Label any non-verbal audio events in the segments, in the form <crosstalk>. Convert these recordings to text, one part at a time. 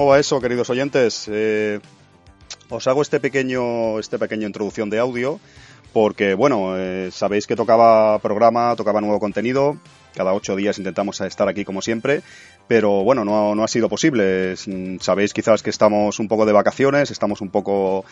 ¿cómo va eso, queridos oyentes? Eh, os hago este pequeño, este pequeña introducción de audio porque, bueno, eh, sabéis que tocaba programa, tocaba nuevo contenido. Cada ocho días intentamos estar aquí como siempre pero bueno, no, no, ha sido posible. Sabéis quizás que estamos un poco de vacaciones, estamos un poco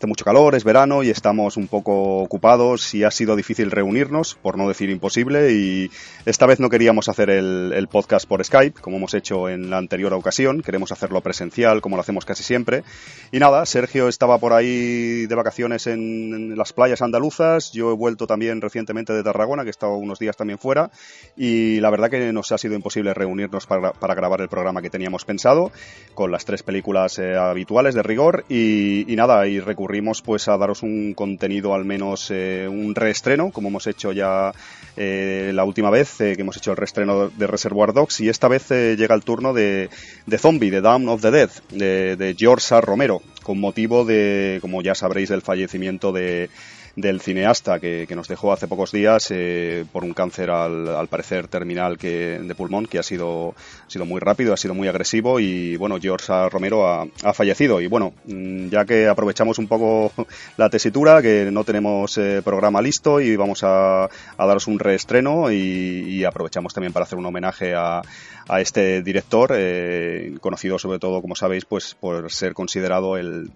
de mucho calor, es verano y estamos un poco ocupados y ha sido difícil reunirnos, por no decir imposible, y esta vez no queríamos hacer el, podcast por Skype, como hemos hecho en la anterior ocasión, queremos hacerlo presencial, como lo hacemos casi siempre. Y nada, Sergio estaba por ahí de vacaciones en, las playas andaluzas, yo he vuelto también recientemente de Tarragona, que he estado unos días también fuera, y la verdad que nos ha sido imposible reunirnos para para grabar el programa que teníamos pensado, con las tres películas eh, habituales de rigor. Y, nada, y recurrimos pues a daros un contenido al menos eh, un reestreno, como hemos hecho ya eh, la última vez, que hemos hecho el reestreno de Reservoir Dogs y esta vez llega el turno de, de Zombie, de Dawn of the Dead, de, George Romero, con motivo de, como ya sabréis, del fallecimiento de del cineasta que, nos dejó hace pocos días eh, por un cáncer al, parecer terminal que, de pulmón que ha sido, sido muy rápido, ha sido muy agresivo y bueno, George Romero ha, fallecido. Y bueno, mm, ya que aprovechamos un poco <laughs> la tesitura, que no tenemos eh, programa listo y vamos a, daros un reestreno y, aprovechamos también para hacer un homenaje a, a este director, eh, conocido sobre todo, como sabéis, pues por ser considerado el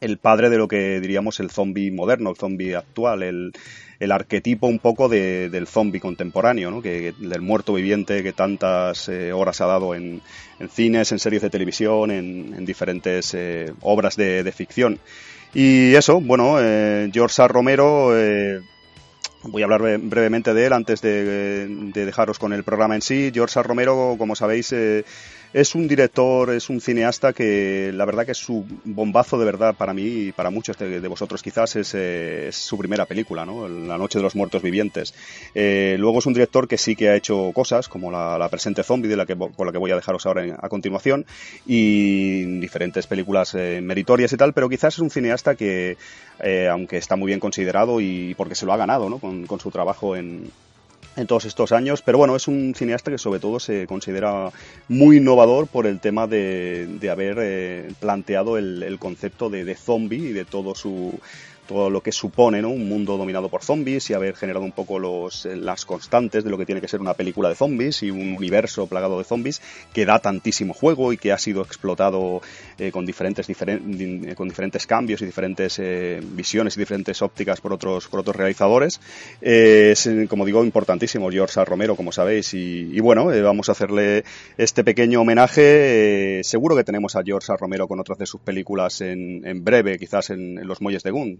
el padre de lo que diríamos el zombie moderno, el zombie actual, el, arquetipo un poco del zombie contemporáneo, ¿no? que, del muerto viviente que tantas eh, horas ha dado en, cines, en series de televisión, en, diferentes eh, obras de, ficción. Y eso, bueno, eh, George Romero, voy a hablar brevemente de él antes de, de, dejaros con el programa en sí. George Romero, como sabéis, es un director, es un cineasta que la verdad que es su bombazo de verdad para mí y para muchos de, vosotros quizás eh, es, su primera película, ¿no? La Noche de los Muertos Vivientes. Eh, luego es un director que sí que ha hecho cosas como la, presente zombie de la que, con la que voy a dejaros ahora a continuación y diferentes películas eh, meritorias y tal, pero quizás es un cineasta que, aunque está muy bien considerado y porque se lo ha ganado ¿no? con su trabajo en, en todos estos años, pero bueno, es un cineasta que sobre todo se considera muy innovador por el tema de, de haber eh, planteado el, el, concepto de, de zombie y de todo su, todo lo que supone ¿no? un mundo dominado por zombies y haber generado un poco los, eh, las constantes de lo que tiene que ser una película de zombies y un universo plagado de zombies que da tantísimo juego y que ha sido explotado eh, con, diferentes, eh, con diferentes cambios y diferentes visiones y diferentes ópticas por otros, por otros realizadores. es, como digo, importantísimo George Romero, como sabéis, y, bueno, vamos a hacerle este pequeño homenaje. seguro que tenemos a George Romero con otras de sus películas en, en breve, quizás en, en Los Muelles de Gun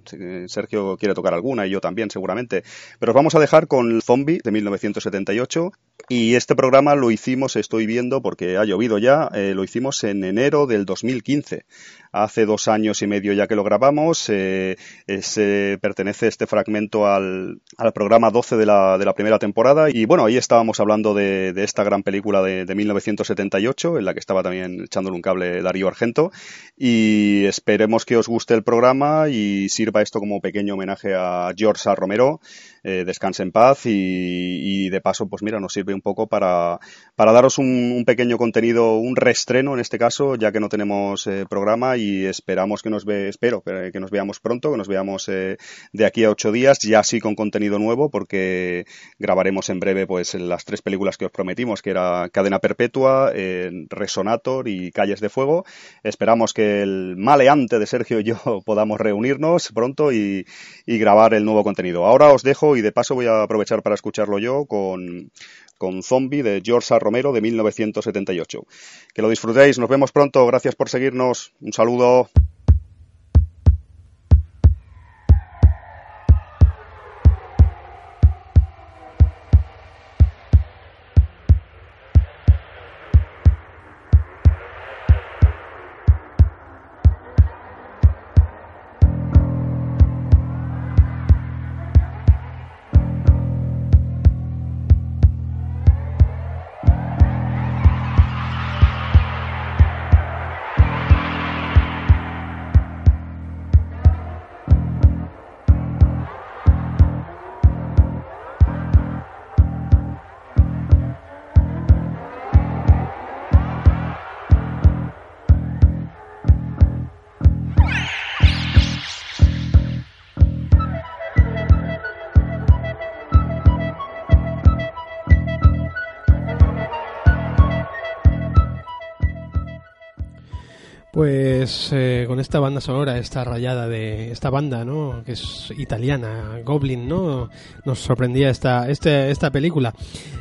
Sergio quiere tocar alguna y yo también seguramente. Pero os vamos a dejar con Zombie de 1978 y este programa lo hicimos, estoy viendo porque ha llovido ya, eh, lo hicimos en enero del 2015 hace dos años y medio ya que lo grabamos. Eh, pertenece este fragmento al, al programa 12 de la, de la, primera temporada. Y bueno, ahí estábamos hablando de, de esta gran película de, de, 1978, en la que estaba también echándole un cable Darío Argento. Y esperemos que os guste el programa y sirva esto como pequeño homenaje a George A. Romero. Eh, descanse en paz y, y, de paso, pues mira, nos sirve un poco para, para daros un, pequeño contenido, un reestreno en este caso, ya que no tenemos eh, programa y esperamos que nos ve, espero que nos veamos pronto, que nos veamos eh, de aquí a ocho días, ya sí con contenido nuevo, porque grabaremos en breve pues las tres películas que os prometimos, que era Cadena Perpetua, Resonator y Calles de Fuego. Esperamos que el maleante de Sergio y yo <laughs> podamos reunirnos pronto y, y grabar el nuevo contenido. Ahora os dejo y de paso voy a aprovechar para escucharlo yo con con Zombie de George A. Romero de 1978. Que lo disfrutéis, nos vemos pronto, gracias por seguirnos, un saludo. Pues eh, con esta banda sonora, esta rayada de esta banda, ¿no? Que es italiana, Goblin, ¿no? Nos sorprendía esta, este, esta película.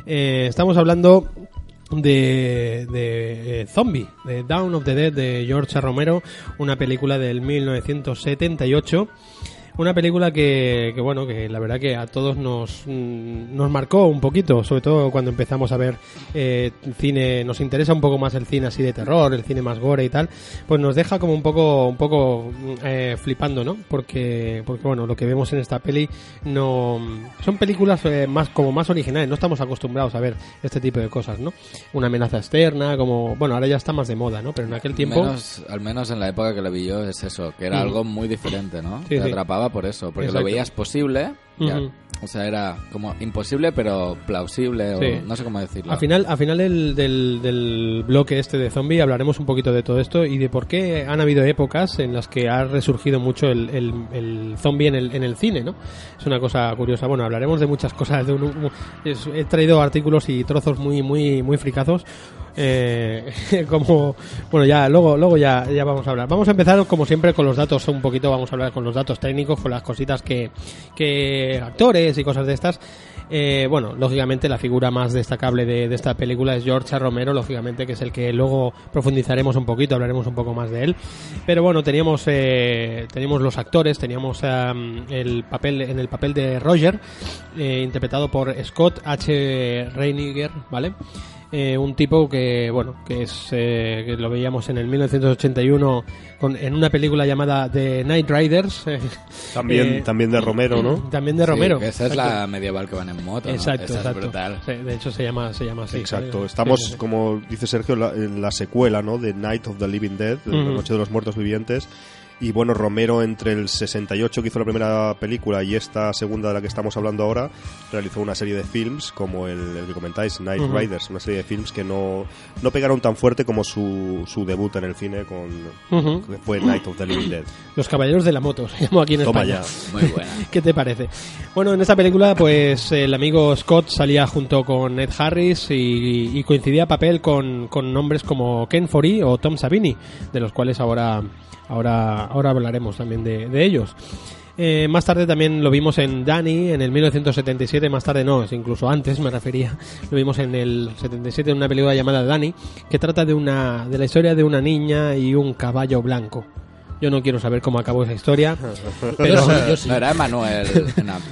Eh, estamos hablando de, de eh, Zombie, de Down of the Dead de George. Romero, una película del 1978. Una película que, que, bueno, que la verdad que a todos nos, mm, nos marcó un poquito, sobre todo cuando empezamos a ver eh, cine, nos interesa un poco más el cine así de terror, el cine más gore y tal, pues nos deja como un poco, un poco eh, flipando, ¿no? Porque, porque bueno, lo que vemos en esta peli no son películas eh, más como más originales, no estamos acostumbrados a ver este tipo de cosas, ¿no? Una amenaza externa, como, bueno, ahora ya está más de moda, ¿no? Pero en aquel tiempo, Menos- al menos en la época que lo vi yo es eso, que era Mm. algo muy diferente, ¿no? Sí, Te sí. atrapaba por eso, porque Exacto. lo veías posible, ya. O sea, era como imposible pero plausible, Sí. o no sé cómo decirlo. Al final, al final del, del, del bloque este de zombie hablaremos un poquito de todo esto y de por qué han habido épocas en las que ha resurgido mucho el, el, el zombie en el, en el cine, ¿no? Es una cosa curiosa. Bueno, hablaremos de muchas cosas. De un- un- es- he traído artículos y trozos muy, muy, muy fricazos. Eh, <laughs> como bueno ya luego luego ya, ya vamos a hablar vamos a empezar como siempre con los datos un poquito vamos a hablar con los datos técnicos con las cositas que, que actores y cosas de estas eh, bueno, lógicamente la figura más destacable de, esta película es George. Romero, lógicamente, que es el que luego profundizaremos un poquito, hablaremos un poco más de él. Pero bueno, teníamos, eh, teníamos los actores, teníamos am, el papel, en el papel de Roger, eh, interpretado por Scott H. Reiniger, ¿vale? Eh, un tipo que, bueno, que es eh, que lo veíamos en el 1981 con, en una película llamada The Night Riders. <laughs> eh, También, eh, también de Romero, ¿no? También de Sí, Romero. que esa es exacto. la medieval que van en moto, ¿no? Exacto, Esa exacto. es brutal. Sí, de hecho se llama, se llama así. Exacto. Estamos, Sí, sí, sí. como dice Sergio, la- en la secuela, ¿no? De Night of the Living Dead, de La Ujú. Noche de los Muertos Vivientes. Y bueno, Romero entre el 68 que hizo la primera película y esta segunda de la que estamos hablando ahora, realizó una serie de films como el, el que comentáis, Night. Riders, una serie de films que no, no pegaron tan fuerte como su, su debut en el cine con que fue Night of the Living Dead. Los Caballeros de la Moto, <laughs> se llamó aquí en Toma España. ya. Muy buena. <laughs> ¿Qué te parece? Bueno, en esta película, pues el amigo Scott salía junto con Ed Harris y, y coincidía papel con, con nombres como Ken Foree o Tom Savini, de los cuales ahora, ahora, ahora hablaremos también de, ellos. Eh, más tarde también lo vimos en Danny en el 1977, más tarde no, es incluso antes me refería. Lo vimos en el 77 en una película llamada Danny, que trata de una de la historia de una niña y un caballo blanco. Yo no quiero saber cómo acabó esa historia, pero sí, yo sí. No era Emanuel,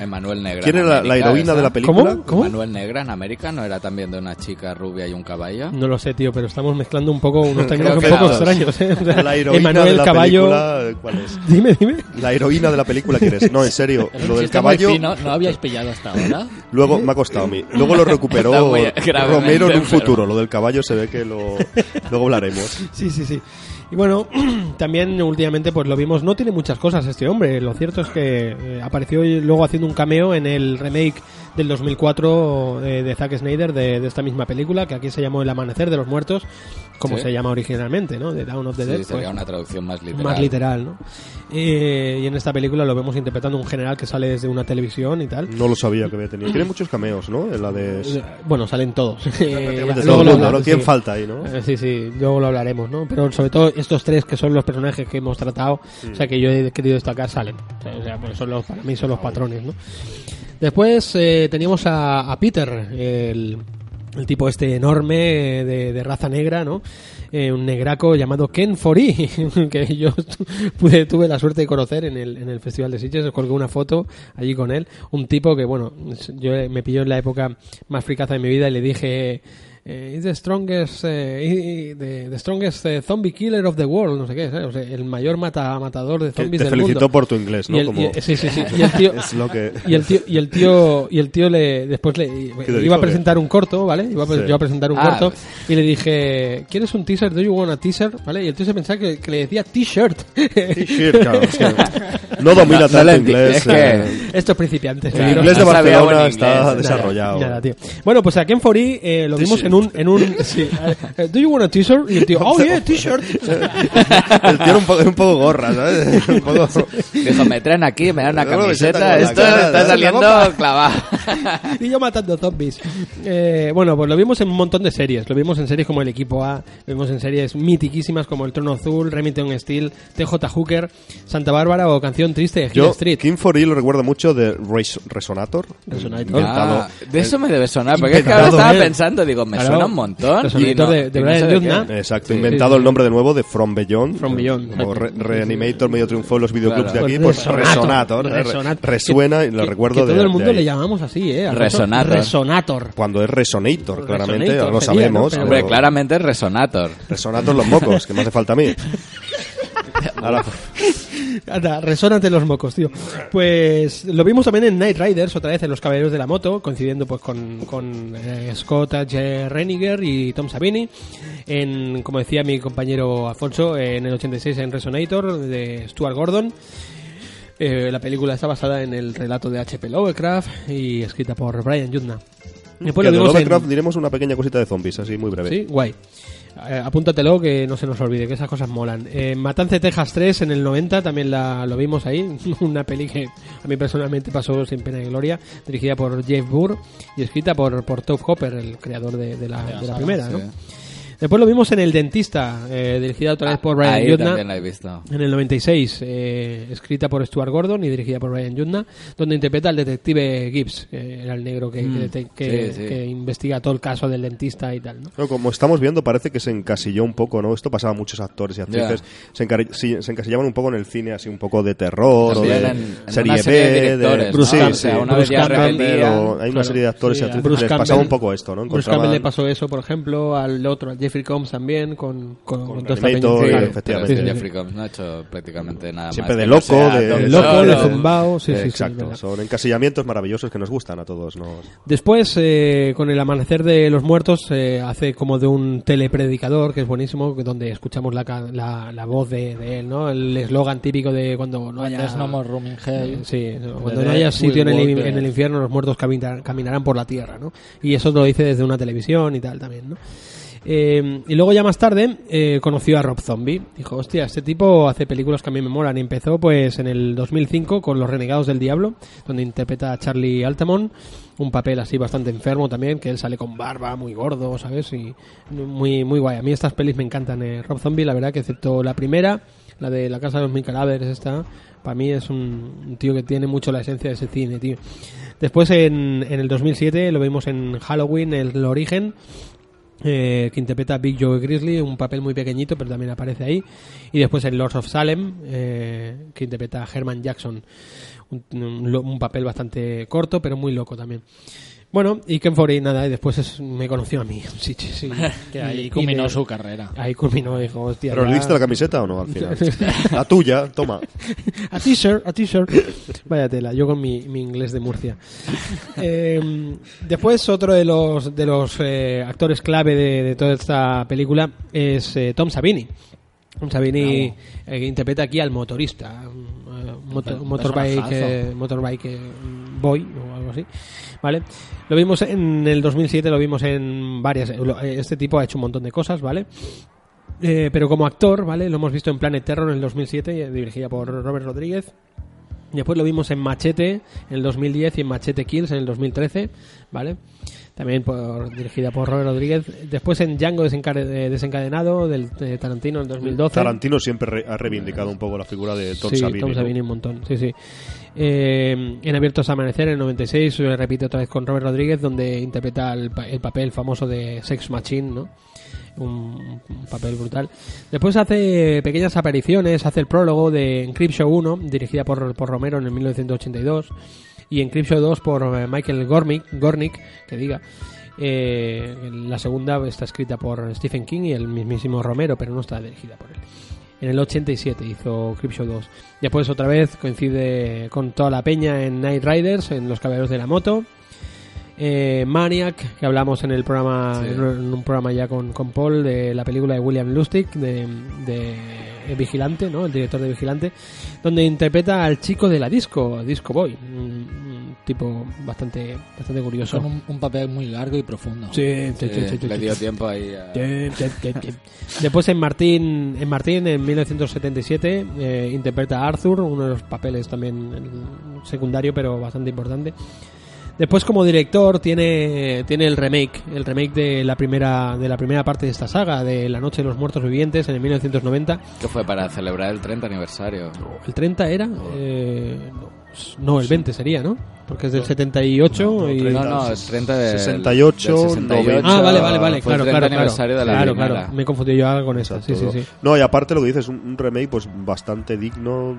Emanuel Negra. ¿Quién en era la, heroína esa? de la película? ¿Cómo? ¿Cómo? Emanuel Negra en América no era también de una chica rubia y un caballo. No lo sé, tío, pero estamos mezclando un poco unos <laughs> términos un poco extraños. ¿eh? O <laughs> sea, La heroína Emanuel de la Caballo. película, ¿cuál es? <laughs> Dime, dime. La heroína de la película, ¿quién es? No, en serio, lo del caballo... fino, ¿No habíais pillado hasta ahora? Luego me ha costado a mí. Luego lo recuperó Romero en un futuro. Lo del caballo se ve que lo luego hablaremos. Sí, sí, sí. Y bueno, <clears throat> también últimamente pues lo vimos, no tiene muchas cosas este hombre, lo cierto es que eh, apareció luego haciendo un cameo en el remake del 2004 eh, de Zack Snyder de, de esta misma película, que aquí se llamó El Amanecer de los Muertos, como Sí. se llama originalmente, ¿no? De Dawn of the Sí, Dead. sería pues, una traducción más literal. más literal, ¿no? Eh, y en esta película lo vemos interpretando un general que sale desde una televisión y tal. No lo sabía que había tenido. Tiene muchos cameos, ¿no? En la de... Eh, Bueno, salen todos. <laughs> Eh, Prácticamente luego todo el lo mundo, ¿no? ¿Quién sí. falta ahí, no? Eh, Sí, sí, luego lo hablaremos, ¿no? Pero sobre todo estos tres que son los personajes que hemos tratado, o sea, que yo he querido destacar, salen. O sea, o sea, pues son los, para mí son los patrones, ¿no? Después eh, teníamos a, a Peter, el, el tipo este enorme eh, de, de raza negra, ¿no? Eh, un negraco llamado Ken Foree, <laughs> que yo <laughs> pude, tuve la suerte de conocer en el, en el Festival de Sitges, colgué una foto allí con él, un tipo que, bueno, yo me pilló en la época más fricaza de mi vida y le dije... eh, "He's the strongest, eh, the, the strongest eh, zombie killer of the world, no sé qué, ¿sabes? O sea, el mayor mata, matador de zombies te del felicitó mundo. por tu inglés, ¿no? Y el- Como y- sí, sí, sí. Y el tío, <laughs> es lo que... y el tío y el tío y el tío le después le iba dijo, a presentar un corto vale iba a, pre- Sí. yo a presentar un Ah, corto pues. y le dije quieres un teaser do you want a teaser vale y el tío se pensaba que, que le decía t-shirt T-shirt, claro, es <laughs> que no domina No- tanto inglés. es que- eh, estos principiantes el claro. inglés de Barcelona está inglés. desarrollado. Tío. Bueno, pues a Ken Foree eh, lo vimos en un, en un, <laughs> sí, eh, do you want a t-shirt? Y el tío, oh yeah, t-shirt. El tío era un poco, era un poco gorra, ¿sabes? <laughs> Un poco... Dijo, me traen aquí, me dan una Una camiseta esto cara, está saliendo clavado. <laughs> y yo matando zombies. Eh, bueno, pues lo vimos en un montón de series. Lo vimos en series como El Equipo A, lo vimos en series mitiquísimas como El Trono Azul, Remington Steel, TJ Hooker, Santa Bárbara o Canción Triste de Hill Yo, Street. King for lo recuerdo mucho de Res- Resonator. Resonator. Ah, de eso me debe sonar, porque es que ahora estaba pensando, digo, me Claro. suena un montón. Y no- de- de y no Brian sé de Yuzna. qué. Exacto, Sí. inventado sí, el nombre de nuevo de From Beyond. From Beyond. Como Re- Reanimator medio triunfó en los videoclubs Claro. de aquí, Pues pues Resonator. Resonator. re- Resonator. Resuena y lo que- recuerdo que de todo el de mundo ahí. le llamamos así, ¿eh? Resonator. Resonator. Cuando es Resonator, claramente, Resonator lo sería, sabemos. ¿no? Pero- Hombre, pero- claramente es Resonator. Resonator los mocos, que me hace falta a mí. <laughs> Ahora, Anda, resónate los mocos, tío. Pues lo vimos también en Night Riders, otra vez en Los Caballeros de la Moto, coincidiendo pues con, con eh, Scott H. Reniger y Tom Savini. En, como decía mi compañero Alfonso, en el 86 en Resonator de Stuart Gordon. Eh, la película está basada en el relato de H.P. Lovecraft y escrita por Brian Yudna. Después que lo de vimos en- Lovecraft diremos una pequeña cosita de zombies, así muy breve. Sí, guay. Eh, apúntatelo que no se nos olvide, que esas cosas molan. Eh, Matance Texas 3 en el 90 también la, lo vimos ahí. <laughs> Una peli que a mí personalmente pasó sin pena y gloria. Dirigida por Jeff Burr y escrita por, por Todd Hopper, el creador de, de la, de la primera. ¿no? Sí. Después lo vimos en El Dentista, eh, dirigida otra vez por Brian Ahí Yudna. también la he visto. En el 96, eh, escrita por Stuart Gordon y dirigida por Brian Yudna, donde interpreta al detective Gibbs, que era el negro que, que dete- que- Sí, sí. que investiga todo el caso del dentista y tal. ¿no? Como estamos viendo, parece que se encasilló un poco, ¿no? Esto pasaba a muchos actores y actrices. Se, se encasillaban un poco en el cine, así un poco de terror o de en- en serie serie de B. directores, ¿no? sí, O sea, una Bruce Campbell, hay una Claro. serie de actores Sí, y actrices Bruce que les pasaba un poco esto, ¿no? Bruce Campbell le pasó eso, por ejemplo, al otro, al Jeffrey Combs también, con, con, con Reanimator, Claro. efectivamente. Sí, sí, sí. Jeffrey Combs no ha hecho prácticamente nada Siempre más de loco, no sea de- De loco, de zumbao, sí, sí, sí, Exacto, son encasillamientos maravillosos que nos gustan a todos. ¿no? Después, eh, con el amanecer de los muertos, eh, hace como de un telepredicador, que es buenísimo, que- donde escuchamos la, ca- la, la voz de, de él, ¿no? El eslogan típico de cuando no haya... No more room in hell. Sí, cuando no haya sitio en el, en el infierno, los muertos caminarán, caminarán por la tierra, ¿no? Y eso lo dice desde una televisión y tal también, ¿no? Eh, y luego ya más tarde eh, conoció a Rob Zombie. Dijo, hostia, este tipo hace películas que a mí me molan. Y empezó pues en el 2005 con Los Renegados del Diablo, donde interpreta a Charlie Altamont, un papel así bastante enfermo también, que él sale con barba, muy gordo, ¿sabes? Y muy, muy guay. A mí estas pelis me encantan. eh. Rob Zombie, la verdad que excepto la primera, la de La Casa de los Mil Cadáveres, esta, para mí es un, un tío que tiene mucho la esencia de ese cine, tío. Después en, en el 2007 lo vimos en Halloween, El Origen, eh, que interpreta a Big Joe Grizzly, un papel muy pequeñito, pero también aparece ahí. Y después en Lords of Salem, eh, que interpreta a Herman Jackson, un, papel bastante corto, pero muy loco también. Bueno, y Ken Forey, nada, y después es- me conoció a mí. <laughs> Sí, sí, sí. <laughs> Que ahí Y- culminó me- su carrera. Ahí culminó, dijo, hostia. ¿Pero le ya- diste la camiseta o no al final? <laughs> la tuya, toma. a t-shirt, a t-shirt. Vaya tela, yo con mi, mi inglés de Murcia. Eh, después, otro de los, de los eh, actores clave de, de toda esta película es eh, Tom Savini. Tom Savini eh, que interpreta aquí al motorista, un, eh, un motor- un motorbike, eh, motorbike eh, boy o algo así. ¿Vale? Lo vimos en el 2007, lo vimos en varias. Este tipo ha hecho un montón de cosas, ¿vale? Eh, pero como actor, ¿vale? Lo hemos visto en Planet Terror en el 2007, eh, dirigida por Robert Rodríguez. Después lo vimos en Machete en el 2010 y en Machete Kills en el 2013, ¿vale? También por, dirigida por Robert Rodríguez. Después en Django eh, desencadenado del de Tarantino en el 2012. Tarantino siempre re- ha reivindicado un poco la figura de Tom sí, Savini. Tom ¿no? Savini un montón, sí, sí. Eh, en Abiertos a Amanecer, en el 96, eh, repite otra vez con Robert Rodríguez, donde interpreta el, el papel famoso de Sex Machine, ¿no? Un, papel brutal. Después hace pequeñas apariciones, hace el prólogo de Encryption 1, dirigida por, por Romero en el 1982, y Encryption 2 por eh, Michael Gornick, Gornick que diga. Eh, la segunda está escrita por Stephen King y el mismísimo Romero, pero no está dirigida por él. En el 87 hizo Creepshow 2. Después otra vez coincide con toda la peña en Night Riders, en Los Caballeros de la Moto. Eh, Maniac, que hablamos en el programa, Sí. en un programa ya con, con Paul, de la película de William Lustig, de, de Vigilante, ¿no? El director de Vigilante, donde interpreta al chico de la disco, Disco Boy. Tipo bastante, bastante curioso. Con un, un papel muy largo y profundo. Sí, sí, Sí, sí, sí, sí, le sí. dio tiempo ahí a... Después en Martín, en Martín en 1977 eh, interpreta a Arthur, uno de los papeles también secundario pero bastante importante. Después como director tiene, tiene el remake, el remake de la primera de la primera parte de esta saga, de La Noche de los Muertos Vivientes en el 1990. Que fue para celebrar el 30 aniversario. ¿El 30 era? Eh, no, no, el 20 sería, ¿no? Porque es del 78 y... No, no, el 30 de, 68, del 68. Ah, vale, vale, vale, Fue el claro, 30 claro, aniversario claro. de la claro, primera. claro. Me he confundido yo ahora con esta, sí, sí, sí. No, y aparte lo que dices, un, un remake pues bastante digno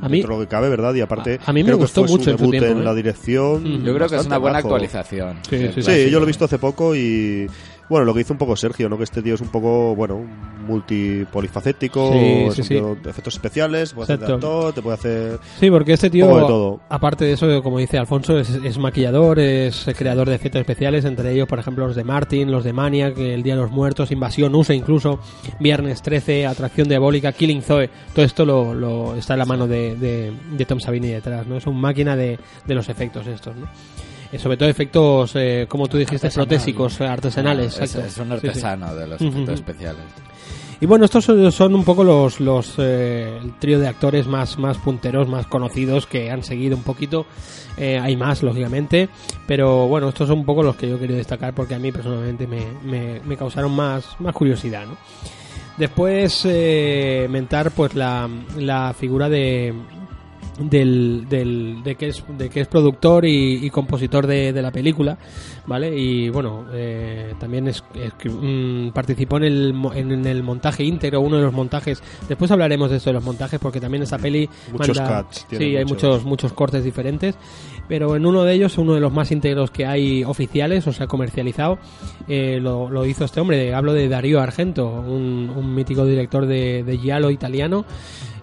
A mí- dentro de lo que cabe, ¿verdad? Y aparte A- a mí me creo que gustó fue su mucho en su debut tiempo, en ¿eh? la dirección. Mm. Yo creo que es una buena majo. Sí, actualización. sí, del sí. Sí, clásico. yo lo he visto hace poco y bueno, lo que hizo un poco Sergio, ¿no? Que este tío es un poco, bueno, multipolifacético, Sí, efectos especiales, puede hacer de actor, te puede hacer Sí, porque este tío, de todo. aparte de eso, como dice Alfonso, es, es maquillador, es creador de efectos especiales, entre ellos, por ejemplo, los de Martin, los de Maniac, El Día de los Muertos, Invasión USA incluso, Viernes 13, Atracción Diabólica, Killing Zoe, todo esto lo, lo- está en la mano de, de- de Tom Savini detrás, ¿no? Es un máquina de, de los efectos estos, ¿no? Eh, sobre todo efectos, eh, como tú dijiste, Artesanal. protésicos, eh, artesanales. Es, exacto. es un Sí, sí. artesano de los efectos especiales. Y bueno, estos son, son un poco los, los eh, el trío de actores más, más punteros, más conocidos que han seguido un poquito. Eh, hay más, lógicamente, pero bueno, estos son un poco los que yo quería destacar porque a mí personalmente me, me, me causaron más, más curiosidad. ¿no? Después eh, mentar pues la, la figura de del, del de que es de que es productor y, y compositor de, de la película vale y bueno eh, también es, es- mm, participó en el en, el montaje íntegro uno de los montajes. Después hablaremos de esto de los montajes porque también esa peli Muchos manda- cuts, sí hay muchos. muchos muchos cortes diferentes. Pero en uno de ellos uno de los más íntegros que hay oficiales o sea comercializado eh, lo, lo hizo este hombre. Hablo de Darío Argento un, un mítico director de, de giallo italiano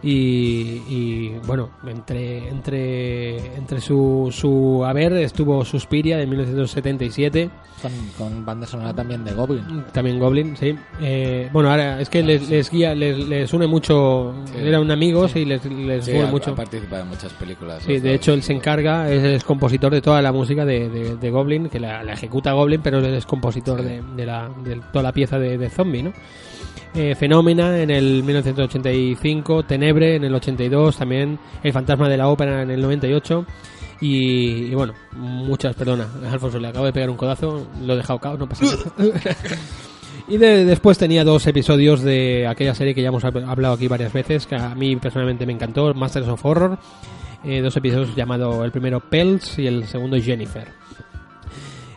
y, y, bueno entre entre entre su, su haber estuvo Suspiria de 1977 Con, con banda sonora también de Goblin. también Goblin sí Eh, bueno ahora es que les, les guía les, les une mucho Sí. eran amigos y les, les Sí, une ha, mucho ha participado en muchas películas. Sí, de hecho él se encarga, es el compositor de toda la música de, de- de Goblin, que la, la ejecuta Goblin, pero él es compositor de, de la, de toda la pieza de, de Zombie, ¿no? Eh, Fenómena en el 1985, Tenebre en el 82, también El fantasma de la ópera en el 98 y, y bueno, muchas, perdona, Alfonso le acabo de pegar un codazo, lo he dejado cao, no pasa nada. <laughs> Y de- después tenía dos episodios de aquella serie que ya hemos hab- hablado aquí varias veces, que a mí personalmente me encantó, Masters of Horror. Eh, dos episodios llamado el primero Pels y el segundo Jennifer.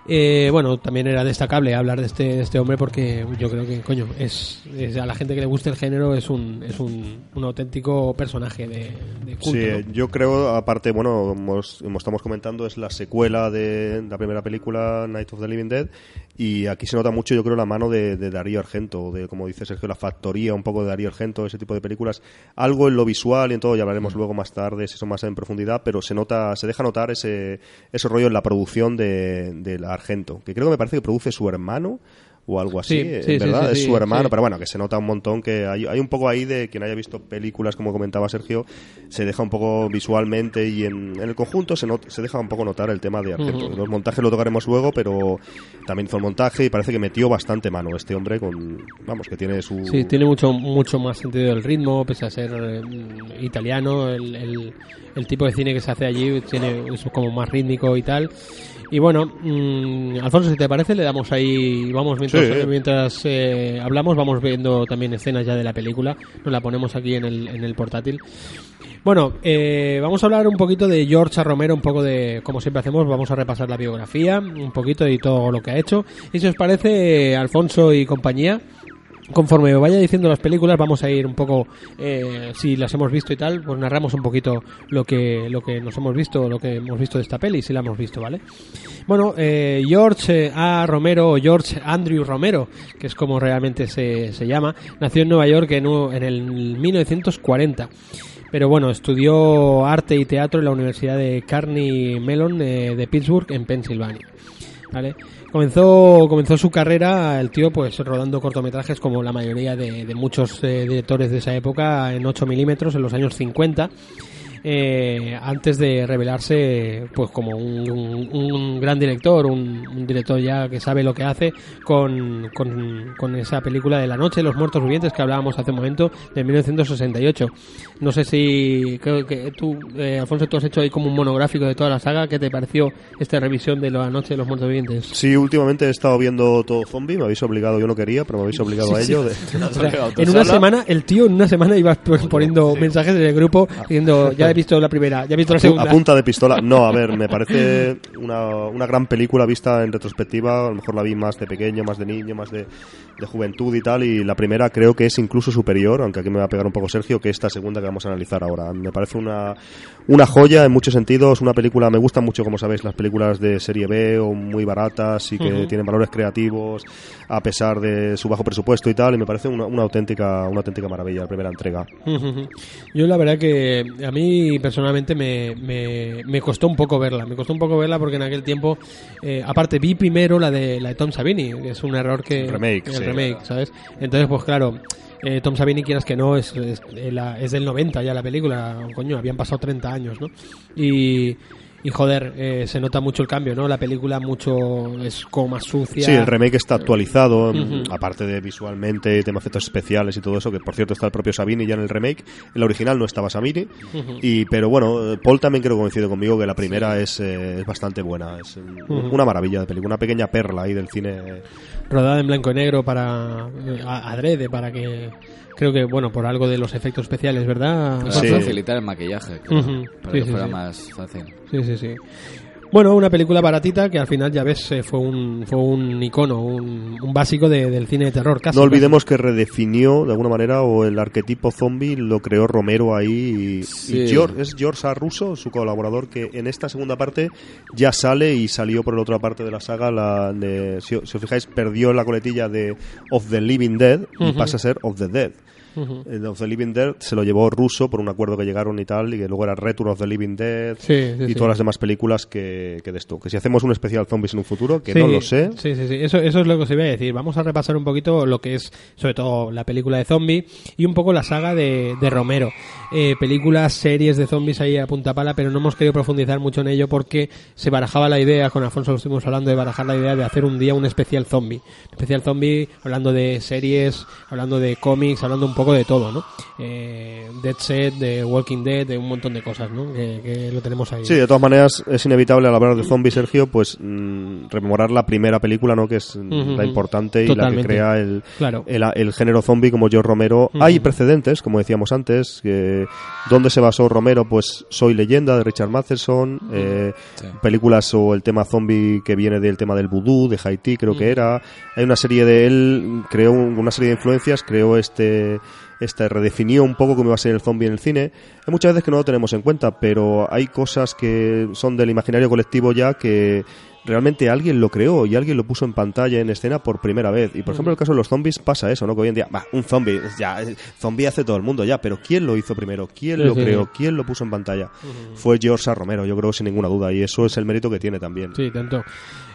Eh, bueno, también era destacable hablar de este, de este hombre porque yo creo que, coño, es, es- a la gente que le guste el género es un, es un, un auténtico personaje de, de culto. Sí, ¿no? yo creo, aparte, bueno, como, como estamos comentando, es la secuela de la primera película, Night of the Living Dead, y aquí se nota mucho, yo creo, la mano de, de Darío Argento, de, como dice Sergio, la factoría un poco de Darío Argento, ese tipo de películas, algo en lo visual y en todo, ya hablaremos luego más tarde, eso más en profundidad, pero se nota, se deja notar ese, ese rollo en la producción de, de la Argento, que creo que me parece que produce su hermano, o algo así, Sí, eh, sí, ¿verdad? sí, es su hermano, pero bueno, que se nota un montón que hay, hay un poco ahí de quien haya visto películas, como comentaba Sergio, se deja un poco visualmente y en, en el conjunto se, not- se deja un poco notar el tema de Argento. Ujú. Los montajes lo tocaremos luego, pero también hizo el montaje y parece que metió bastante mano este hombre con, vamos, que tiene su... Sí, tiene mucho mucho más sentido del ritmo, pese a ser eh, italiano, el, el- el tipo de cine que se hace allí tiene es como más rítmico y tal. Y bueno, mm, Alfonso, si te parece, le damos ahí, vamos mientras, Sí. mientras eh, hablamos, vamos viendo también escenas ya de la película, nos la ponemos aquí en el, en el portátil. Bueno, eh, vamos a hablar un poquito de George A. Romero, un poco de, como siempre hacemos, vamos a repasar la biografía, un poquito y todo lo que ha hecho. Y si os parece, Alfonso y compañía, conforme vaya diciendo las películas vamos a ir un poco eh, si las hemos visto y tal pues narramos un poquito lo que lo que nos hemos visto lo que hemos visto de esta peli si la hemos visto vale bueno eh, George eh, A Romero o George Andrew Romero que es como realmente se, se llama nació en Nueva York en, en el 1940 pero bueno, estudió arte y teatro en la Universidad de Carnegie Mellon eh, de Pittsburgh, en Pensilvania. ¿vale? Comenzó, comenzó su carrera el tío pues rodando cortometrajes como la mayoría de, de muchos eh, directores de esa época en 8 milímetros en los años 50 eh, antes de revelarse pues como un, un- un gran director, un, un director ya que sabe lo que hace con, con, con esa película de La Noche de los Muertos Vivientes que hablábamos hace un momento de 1968. No sé si creo que tú, eh, Alfonso, tú has hecho ahí como un monográfico de toda la saga. ¿Qué te pareció esta revisión de La Noche de los Muertos Vivientes? Sí, últimamente he estado viendo todo zombie, me habéis obligado, yo no quería, pero me habéis obligado a ello. de- O sea, en una semana, el tío en una semana iba poniendo mensajes en el grupo diciendo, ya he visto la primera, ya he visto la segunda. A punta de pistola. No, a ver, me <laughs> parece una, una gran película vista en retrospectiva. A lo mejor la vi más de pequeño, más de niño, más de, de juventud y tal. Y la primera creo que es incluso superior, aunque aquí me va a pegar un poco Sergio, que esta segunda que vamos a analizar ahora. Me parece una, una joya en muchos sentidos. Una película, me gustan mucho, como sabéis, las películas de serie B o muy baratas y que tienen valores creativos a pesar de su bajo presupuesto y tal. Y me parece una, una auténtica, una auténtica maravilla la primera entrega. Yo la verdad que a mí personalmente me, me, me costó un poco verla, me costó un poco verla porque en aquel tiempo, eh, aparte vi primero la de la de Tom Savini, que es un error que... El remake, el sí. remake, ¿sabes? Entonces pues claro, eh, Tom Savini quieras que no, es, es, es del 90 ya la película, coño, habían pasado 30 años, ¿no? Y... Y joder, eh, se nota mucho el cambio, ¿no? La película mucho es como más sucia. Sí, el remake está actualizado, Ujú. aparte de visualmente, tema efectos especiales y todo eso, que por cierto está el propio Sabini ya en el remake. En la original no estaba Sabini, y, pero bueno, Paul también creo que coincide conmigo que la primera es, eh, es bastante buena. Es Ujú. una maravilla de película, una pequeña perla ahí del cine. rodada en blanco y negro para eh, adrede para que creo que bueno por algo de los efectos especiales verdad Para Sí. facilitar el maquillaje, creo, para Sí, que sí, fuera sí. más fácil. Sí sí sí bueno una película baratita que al final ya ves eh, fue un fue un icono un, un básico de- del cine de terror casi no olvidemos que redefinió de alguna manera o el arquetipo zombie lo creó Romero ahí y, Sí. y George, es George A. Russo, su colaborador, que en esta segunda parte ya sale y salió por la otra parte de la saga. La de, si, si os fijáis, perdió la coletilla de Of the Living Dead y pasa a ser Of the Dead. Ujú. El Of the Living Dead se lo llevó Russo por un acuerdo que llegaron y tal, y que luego era Return of the Living Dead Sí, sí, y sí. todas las demás películas que, que de esto. Que si hacemos un especial zombies en un futuro, que no lo sé. Sí, sí, sí. Eso, eso es lo que os iba a decir. Vamos a repasar un poquito lo que es, sobre todo, la película de zombie y un poco la saga de, de Romero. Eh, películas, series de zombies ahí a punta pala, pero no hemos querido profundizar mucho en ello porque se barajaba la idea, con Alfonso lo estuvimos hablando de barajar la idea de hacer un día un especial zombie. Especial zombie hablando de series, hablando de cómics, hablando un poco de todo, ¿no? Eh, Dead Set, de Walking Dead, de un montón de cosas, ¿no? Que, que lo tenemos ahí. Sí, de todas maneras es inevitable al hablar de zombies, Sergio, pues mm, rememorar la primera película, ¿no? Que es mm, la importante y Totalmente. la que crea el, Claro. el, el género zombie como George Romero. Hay precedentes, como decíamos antes, que ¿dónde se basó Romero? Pues Soy leyenda de Richard Matheson, eh, Sí. películas o el tema zombie que viene del tema del vudú, de Haití, creo que era. Hay una serie de él, creó un- una serie de influencias, creó este este redefinió un poco cómo iba a ser el zombie en el cine. Hay muchas veces que no lo tenemos en cuenta, pero hay cosas que son del imaginario colectivo ya que realmente alguien lo creó y alguien lo puso en pantalla, en escena por primera vez. Y por ejemplo, en el caso de los zombies pasa eso, ¿no? Que hoy en día, va, un zombie, ya, eh, zombie hace todo el mundo ya, pero ¿quién lo hizo primero? ¿Quién Sí, lo sí. creó? ¿Quién lo puso en pantalla? Fue George A. Romero, yo creo sin ninguna duda, y eso es el mérito que tiene también. Sí, tanto.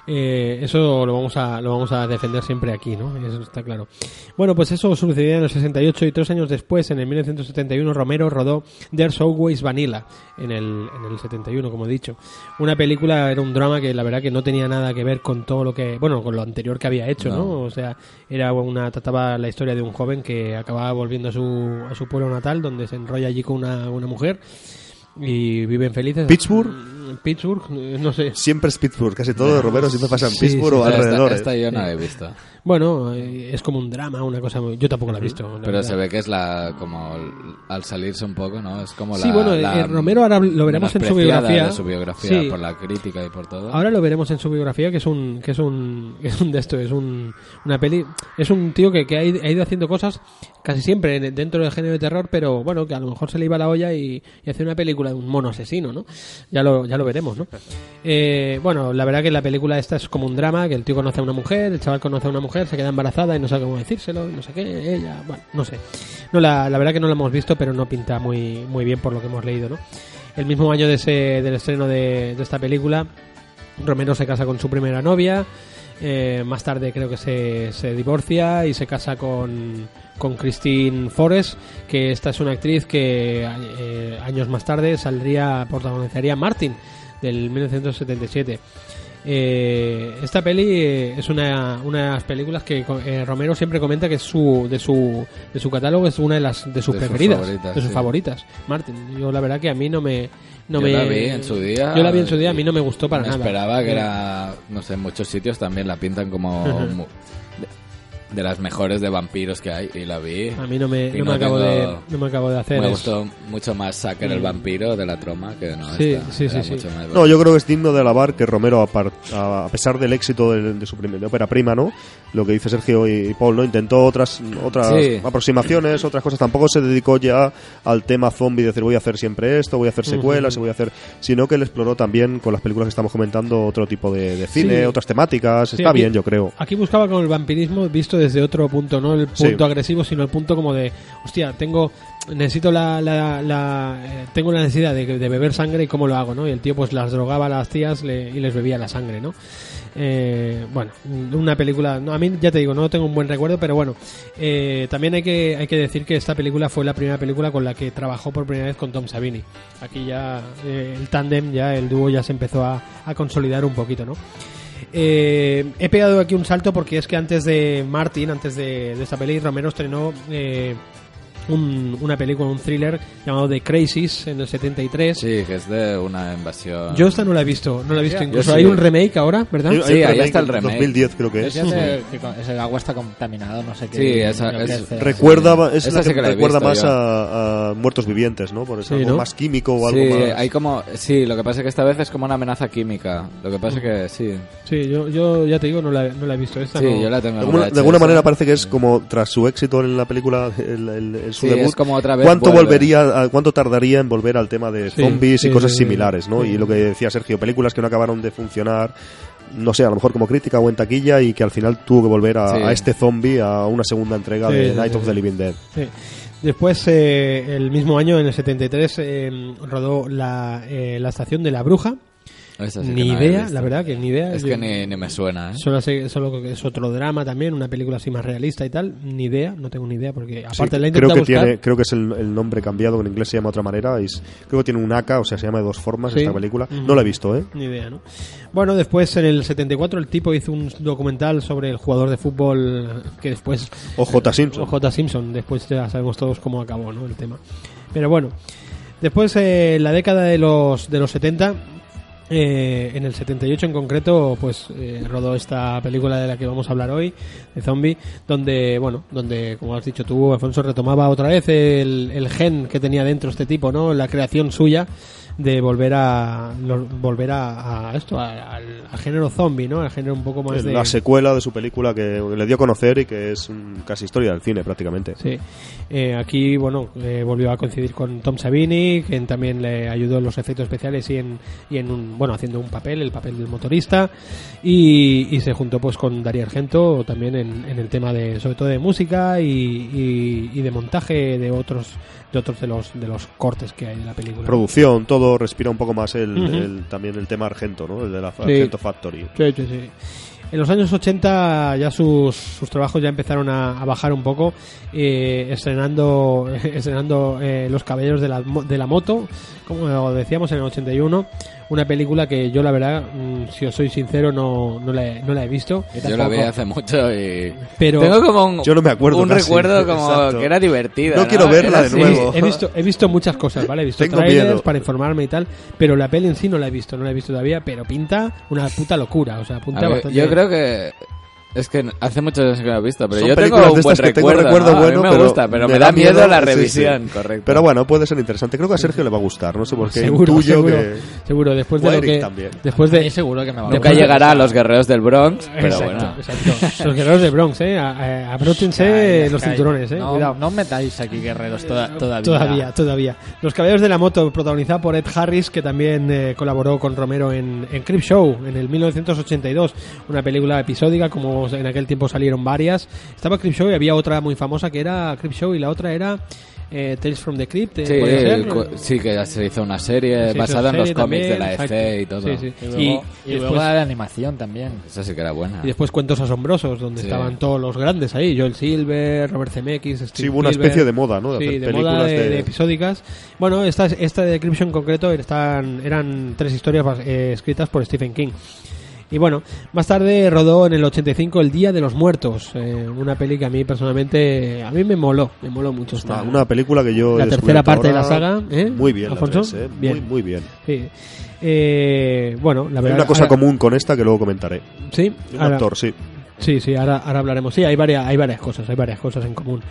Eh, eso lo vamos a lo vamos a defender siempre aquí, ¿no? Eso está claro. Bueno, pues eso sucedía en el 68 y tres años después, en el 1971, Romero rodó There's Always Vanilla en el, en el 71, como he dicho. Una película, era un drama que la verdad que no tenía nada que ver con todo lo que, bueno, con lo anterior que había hecho, ¿no? No. O sea, era una trataba la historia de un joven que acababa volviendo a su, a su pueblo natal, donde se enrolla allí con una, una mujer y viven felices. ¿Pittsburgh? Pittsburgh, eh, no sé. Siempre es Pittsburgh, casi todo de Romero siempre pasa en Sí, Pittsburgh sí, o Esta- alrededor. Esta, ¿eh? yo no la he visto. Bueno, eh, es como un drama, una cosa muy... Yo tampoco la he visto. la Pero verdad. se ve que es la como al salirse un poco, ¿no? Es como Sí, la, bueno, la eh, Romero ahora lo veremos en su biografía. de su biografía Sí. por la crítica y por todo. Ahora lo veremos en su biografía, que es un, que es un, que <laughs> es un de esto, es un, una peli, es un tío que, que ha ido ha ido haciendo cosas casi siempre en- dentro del género de terror, pero bueno, que a lo mejor se le iba la olla y, y hace una película de un mono asesino, ¿no? Ya lo, ya lo veremos, ¿no? <laughs> Eh, bueno, la verdad que la película esta es como un drama, que el tío conoce a una mujer, el chaval conoce a una mujer, se queda embarazada y no sabe cómo decírselo, y no sé qué, ella, bueno, no sé. No, la, la verdad que no la hemos visto, pero no pinta muy, muy bien por lo que hemos leído, ¿no? El mismo año de ese, del estreno de, de esta película, Romero se casa con su primera novia. Eh, más tarde creo que se, se divorcia y se casa con, con Christine Forrest, que esta es una actriz que eh, años más tarde saldría, protagonizaría Martin del 1977. Eh, esta peli eh, es una, una de las películas que eh, Romero siempre comenta que es su de su de su catálogo es una de las de sus De sus preferidas, favoritas, de sus sí. favoritas. Martin, yo la verdad que a mí no me no Yo me la vi en su día. Yo la vi en su día, a mí no me gustó para Me nada. esperaba que Eh, era, no sé, en muchos sitios también la pintan como de, las mejores de vampiros que hay y la vi. A mí no me, Y no me no acabo tengo- de no me acabo de hacer Me gustó mucho más Sacker el vampiro de la troma que no Sí, esta. sí, sí, mucho más No, yo creo que es digno de alabar que Romero, a, par- a- a pesar del éxito de, de su primer de ópera prima, ¿no? Lo que dice Sergio y Paul, ¿no? Intentó otras otras Sí. aproximaciones, otras cosas. Tampoco se dedicó ya al tema zombie, de decir voy a hacer siempre esto, voy a hacer secuelas, y voy a hacer... Sino que él exploró también, con las películas que estamos comentando, otro tipo de, de cine, Sí. otras temáticas. Sí, Está aquí- bien, yo creo. Aquí buscaba con el vampirismo visto desde otro punto, no el Sí. punto agresivo, sino el punto como de, hostia, tengo, necesito la, la, la- eh, tengo la necesidad de, de beber sangre y cómo lo hago, ¿no? Y el tío pues las drogaba a las tías le- y les bebía la sangre, ¿no? Eh, bueno, una película, no, a mí ya te digo, no tengo un buen recuerdo, pero bueno, eh, también hay que, hay que decir que esta película fue la primera película con la que trabajó por primera vez con Tom Savini. Aquí ya eh, el tándem, ya el dúo ya se empezó a, a consolidar un poquito, ¿no? Eh, he pegado aquí un salto porque es que antes de Martin, antes de, de esta peli, Romero estrenó eh, un- una película, un thriller llamado The Crazies en el 73. Sí, que es de una invasión. Yo esta no la he visto, no la he visto. Yo Incluso sí. hay un remake ahora, ¿verdad? Hay Sí, un ahí remake está el en remake. 2010 creo que Es, es. ya sé que con- es el agua está contaminado, no sé qué. Sí, esa- es- Recuerda, es Esa la sí que que la he recuerda visto más yo. a, a Muertos Vivientes, ¿no? Por eso, Sí, algo ¿no? más químico o algo Sí, más... hay como. Sí, lo que pasa es que esta vez es como una amenaza química. Lo que pasa es que sí. Sí, yo, yo ya te digo, no la, no la he visto. Esta Sí, no- yo la tengo De alguna, VHS. de alguna manera parece que es como tras su éxito en la película, el, su Sí, debut, es como otra vez ¿cuánto vuelve. volvería, cuánto tardaría en volver al tema de zombies sí, y cosas sí, sí. similares, ¿no? Sí. Y lo que decía Sergio, películas que no acabaron de funcionar, no sé, a lo mejor como crítica o en taquilla y que al final tuvo que volver a, Sí. a este zombie a una segunda entrega Sí, de Night sí, of sí. the Living Dead. Sí. Después, eh, el mismo año, en el 73, eh, rodó la, eh, la estación de la bruja. Esa sí que ni no idea, la verdad que ni idea. Es Yo- que ni, ni me suena, ¿eh? Solo sé solo que es otro drama también, una película así más realista y tal. Ni idea, no tengo ni idea porque aparte Sí, la he creo intentado que buscar. tiene, creo que es el, el nombre cambiado, en inglés se llama de otra manera, y es- creo que tiene un AK, o sea, se llama de dos formas Sí. esta película. No la he visto, ¿eh? Ni idea, ¿no? Bueno, después en el 74 el tipo hizo un documental sobre el jugador de fútbol que después O J. Simpson. o J. Simpson. Después ya sabemos todos cómo acabó, ¿no? El tema. Pero bueno, después eh, en la década de los de los 70, eh, en el 78 en concreto, pues eh, rodó esta película de la que vamos a hablar hoy, de Zombie, donde, bueno, donde, como has dicho tú, Alfonso retomaba otra vez el, el gen que tenía dentro este tipo, ¿no? La creación suya de volver a lo- volver a, a esto a- al, al género zombie no al género un poco más de La secuela de su película que le dio a conocer y que es mm, casi historia del cine prácticamente. Sí. Eh, aquí, bueno, eh, volvió a coincidir con Tom Savini, quien también le ayudó en los efectos especiales y en, y en un, bueno, haciendo un papel, el papel del motorista. Y, y se juntó pues con Darío Argento también en, en el tema de, sobre todo de música y, y- y de montaje de otros, de otros de los, de los cortes que hay en la película. Producción, todo respira un poco más el, también el tema Argento, ¿no? El de la Sí. Argento Factory. Sí, sí, sí. En los años 80 ya sus, sus trabajos ya empezaron a, a bajar un poco, eh, estrenando, <laughs> estrenando eh, Los Caballeros de la, de la Moto, como decíamos en el 81, una película que yo la verdad, mm, si os soy sincero, no, no, la, he, no la he visto, Yo la vi hace mucho y... pero Tengo como un, Yo no me acuerdo un casi, recuerdo como exacto. que era divertida. No quiero verla de nuevo. he visto, he visto muchas cosas, ¿vale? He visto Tengo trailers miedo. para informarme y tal, pero la peli en sí no la he visto, no la he visto todavía, pero pinta una puta locura, o sea, pinta ver, bastante... yo creo que es que hace muchos años que no he visto, pero Son yo tengo un buen estas que tengo recuerdo. recuerdo ¿no? A mí bueno, me pero gusta, pero me me, da da miedo miedo, la sí, sí. revisión, correcto. Pero bueno, puede ser interesante. Creo que a Sergio le va a gustar, no sé por qué. seguro, Intuyo seguro, que... seguro, después de lo que... también. Después A mí de... seguro que me va a Nunca llegará a los guerreros del Bronx, pero exacto, bueno. exacto. Los guerreros de Bronx, eh. A- a- Abróchense Calla, los cinturones, eh. No, Cuidado. no metáis aquí guerreros toda- todavía. Todavía, todavía. Los Caballeros de la Moto, protagonizada por Ed Harris, que también eh, colaboró con Romero en, en Crip Show en el 1982, una película episódica, como en aquel tiempo salieron varias. Estaba Crip Show y había otra muy famosa que era Crip Show y la otra era eh, Tales from the Crypt, eh, Sí, el que ya se hizo una serie Se basada en los cómics de la. EC y todo. Sí, sí. Y luego, y y después, la animación también. Esa sí que era buena. y después Cuentos Asombrosos, donde Sí. estaban todos los grandes ahí, Joel Silver, Robert Zemeckis, Steve Sí, hubo una especie de moda, ¿no? De Sí, hacer de moda películas de, de- de episódicas. Bueno, esta, esta de Decryption en concreto están, eran tres historias eh, escritas por Stephen King. Y bueno, más tarde rodó en el 85 El Día de los Muertos, eh, una peli que a mí personalmente, a mí me moló, me moló mucho. Esta- una película que yo he La tercera parte de la saga, ¿eh? Muy bien, la tres, ¿eh? Bien. Muy, muy bien. Sí. Eh, bueno, la Hay verdad una cosa ahora- común con esta que luego comentaré. Sí, Un ahora- actor, sí. Sí, sí, ahora, ahora hablaremos. Sí, hay varias, hay varias cosas, hay varias cosas en común.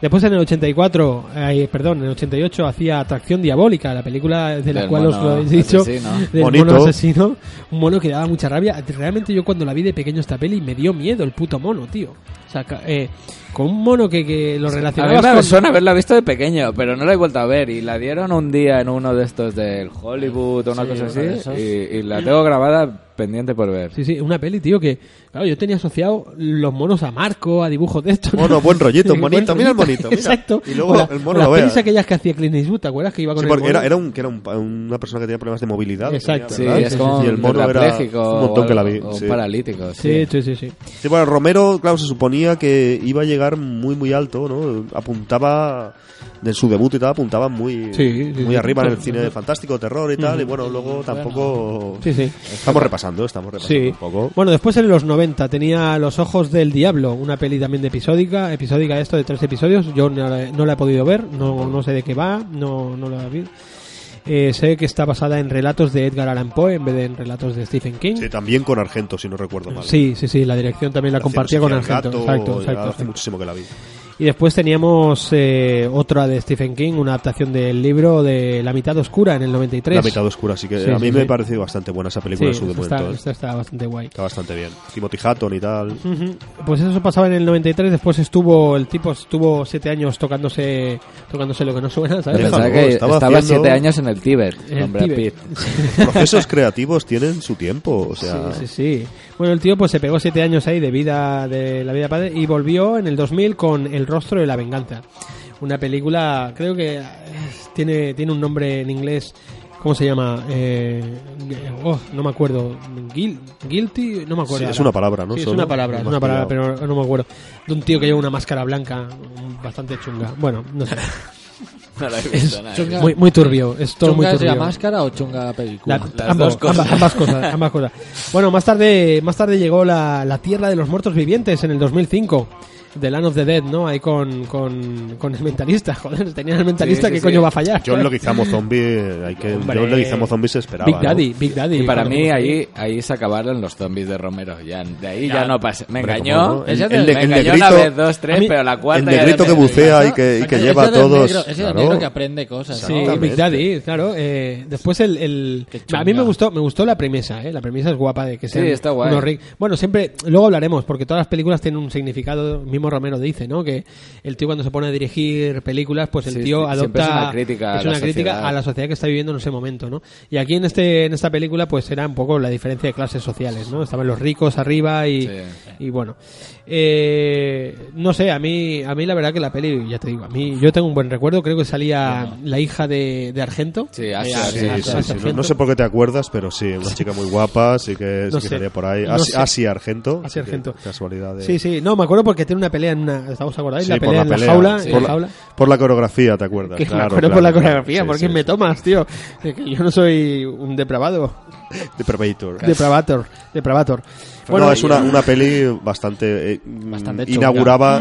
Después en el 84, eh, perdón, en el 88 hacía Atracción Diabólica, la película de la Del cual os lo he dicho, asesino. del Bonito. mono asesino, un mono que daba mucha rabia. Realmente yo cuando la vi de pequeño esta peli me dio miedo el puto mono, tío. O sea, eh, con un mono que, que lo A mí me suena haberla visto de pequeño, pero no la he vuelto a ver. Y la dieron un día en uno de estos del Hollywood o una Sí, cosa así. Y, y la tengo grabada pendiente por ver. Sí, sí, una peli, tío, que claro, yo tenía asociado los monos a Marco, a dibujos de estos. ¿no? Mono, buen rollito, <laughs> Buen monito, mira el monito, mira. Exacto. Y luego la- el mono las lo vea. pelis aquellas que hacía Clint Eastwood, ¿te acuerdas que iba con Sí, el porque mono? era, era, un, que era un- una persona que tenía problemas de movilidad. Exacto. Sí, ¿verdad? es como y el mono era un montón que la vi. o sí. un paralítico. Sí, sí, sí, sí. Sí, bueno, Romero, claro, se suponía que iba a llegar muy, muy alto, ¿no? Apuntaba, de su debut y tal, apuntaba muy, Sí, sí, muy sí. arriba en el cine fantástico, terror y tal, y bueno, luego tampoco... Sí, sí. Estamos repasando, estamos repasando un poco. Bueno, después en los 90 tenía Los Ojos del Diablo, una peli también de episódica, episódica esto de tres episodios. Yo no la, no la he podido ver, no, no sé de qué va, no, no la vi. Eh, sé que está basada en relatos de Edgar Allan Poe en vez de en relatos de Stephen King. Sí, también con Argento, si no recuerdo mal. Sí, sí, sí, la dirección también la compartía con Argento. Gato, Exacto, exacto, Hace muchísimo que la vi. Y después teníamos eh, otra de Stephen King, una adaptación del libro de La mitad oscura en el 93. La mitad oscura, así que Sí, a mí sí, me sí. pareció bastante buena esa película Sí, en su esta momento. está, ¿eh? esta está bastante guay. Está bastante bien. Timothy Hatton y tal. Ujú. Pues eso pasaba en el 93, después estuvo, el tipo estuvo siete años tocándose tocándose lo que no suena, ¿sabes? Pensaba que estaba estaba, haciendo- siete <laughs> años en el Tíbet. El hombre, Tíbet. Pitt. Procesos creativos tienen su tiempo, o sea... Sí, sí, sí. Bueno, el tío pues se pegó siete años ahí de vida de la vida padre y volvió en el 2000 con El rostro de la venganza. Una película, creo que tiene, tiene un nombre en inglés, ¿cómo se llama? Eh, oh, no me acuerdo. Guil- guilty, no me acuerdo. Sí, es una palabra, ¿no? Sí, es Solo, una palabra, es una palabra, pero no me acuerdo. De un tío que lleva una máscara blanca, bastante chunga. Bueno, no sé. <laughs> <laughs> No lo he Es visto, nada. chunga. muy, muy turbio, es todo muy ¿Chunga es turbio. la máscara o chunga la película? La- Las ambos- dos cosas. Ambas, ambas cosas, ambas cosas. <laughs> Bueno, más tarde, más tarde llegó la, la Tierra de los Muertos Vivientes en el 2005. The Land of the Dead, ¿no? Ahí con, con, con el mentalista. <laughs> Joder, tenían el mentalista, Sí, sí, ¿qué sí. coño va a fallar? John Leguizamo Zombie, hay que, Hombre. John Leguizamo Zombie se esperaba, Big Daddy, ¿no? Big Daddy. Y para mí ahí, ahí se acabaron los zombies de Romero. Ya, de ahí ya, no pasé. Me engañó. ¿cómo no? El- el me de- el engañó negrito- una vez, dos, tres, a mí- pero la El cuarta ya negrito me- que bucea y que, y que lleva del todos... negro- ese del claro. negro que aprende cosas. Sí, ¿no? Big Daddy, claro. Eh, después el, el- a mí me gustó, me gustó la premisa, ¿eh? La premisa es guapa de que sean está guay. Bueno, siempre, luego hablaremos, porque todas las películas tienen un significado. Mismo Romero dice, ¿no? Que el tío cuando se pone a dirigir películas, pues el Sí, tío adopta es una crítica a la crítica sociedad. a la sociedad que está viviendo en ese momento, ¿no? Y aquí en este, en esta película, pues era un poco la diferencia de clases sociales, ¿no? Estaban los ricos arriba y, Sí. y bueno. Eh, no sé, a mí, a mí la verdad que la peli, ya te digo, a mí, yo tengo un buen recuerdo, creo que salía la hija de, de Argento. Sí, Asia, Eh, sí, Sí, Asia- sí, sí, Asia no- Argento. No, sé por qué te acuerdas, pero sí, una chica muy guapa, sí que, No sí que sé. salía por ahí. No Asi- sé. Asia Argento. Asia Argento. Casualidad de... Sí, sí, no, me acuerdo porque tiene una pelea en una, ¿estamos acordáis? Sí, la por pelea la en la pelea, jaula, sí. en por, la la, jaula. por la coreografía, ¿te acuerdas? Que me Claro, acuerdo claro, por la claro. coreografía, Sí, porque sí, me sí. tomas, tío. Que yo no soy un depravado. Depravator. Depravator. Depravator. Bueno, es una, una peli bastante... eh, Bastante mm, chunga.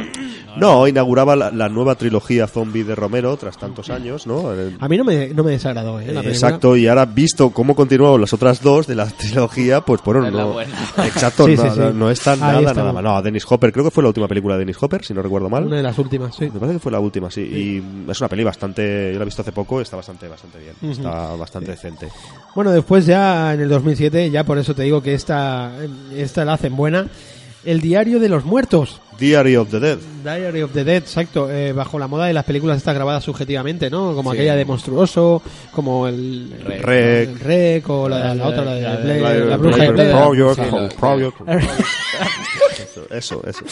<clears throat> No, inauguraba la, la nueva trilogía zombie de Romero tras tantos años, ¿no? El- A mí no me, no me desagradó, ¿eh? La Eh. Exacto, y ahora visto cómo continuaron las otras dos de la <laughs> trilogía, pues bueno, Es no, exacto, Sí, no, sí, sí. no- Ahí nada, nada mal. No, Dennis Hopper, creo que fue la última película de Dennis Hopper, si no recuerdo mal. Una de las últimas, sí. Me parece que fue la última, sí. Y es una peli bastante, yo la he visto hace poco, está bastante, bastante bien, está bastante decente. Bueno, después ya en el 2007, ya por eso te digo que esta, esta la hacen buena. El diario de los muertos. Diary of the Dead. Diary of the Dead, exacto, eh, bajo la moda de las películas está grabada subjetivamente, ¿no? Como Sí. aquella de Monstruoso, como el Rec. Rec. el Rec, o la, la La- otra, la de la- Blair, La- la, la- bruja de la- Blair. Project, Sí, Project. Eso, eso.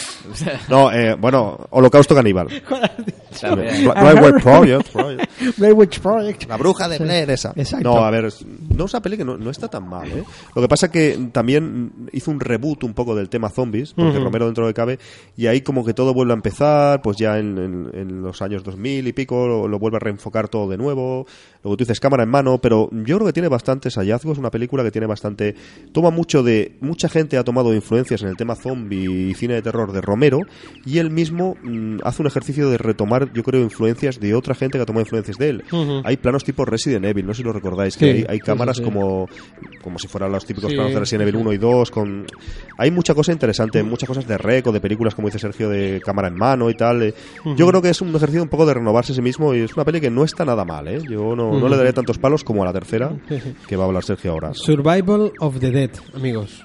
No, eh, bueno, Holocausto Caníbal. <laughs> Blair <laughs> Witch Project, Project. <laughs> Blair Witch Project. La bruja de Blair esa. Exacto. No, a ver, no es una peli que no, no está tan mal, ¿eh? Lo que pasa que también hizo un reboot un poco del tema zombies, porque Ujú. Romero dentro de cabe, y ahí como que todo vuelve a empezar, pues ya en, en- en los años 2000 y pico, lo, lo vuelve a reenfocar todo de nuevo, luego tú dices cámara en mano, pero yo creo que tiene bastantes hallazgos, una película que tiene bastante... Toma mucho de... Mucha gente ha tomado influencias en el tema zombie y cine de terror de Romero, y él mismo mm, hace un ejercicio de retomar, yo creo, influencias de otra gente que ha tomado influencias de él. Ujú. Hay planos tipo Resident Evil, no sé si lo recordáis, que Sí, hay, hay sí, cámaras sí, sí. como como si fueran los típicos planos de Resident Evil sí. 1 y 2 con hay mucha cosa interesante, muchas cosas de rec o de películas como dice Sergio de cámara en mano y tal. eh. Yo creo que es un ejercicio un poco de renovarse a sí mismo y es una peli que no está nada mal, ¿eh? Yo no, no le daré tantos palos como a la tercera que va a hablar Sergio ahora. Survival of the Dead, amigos.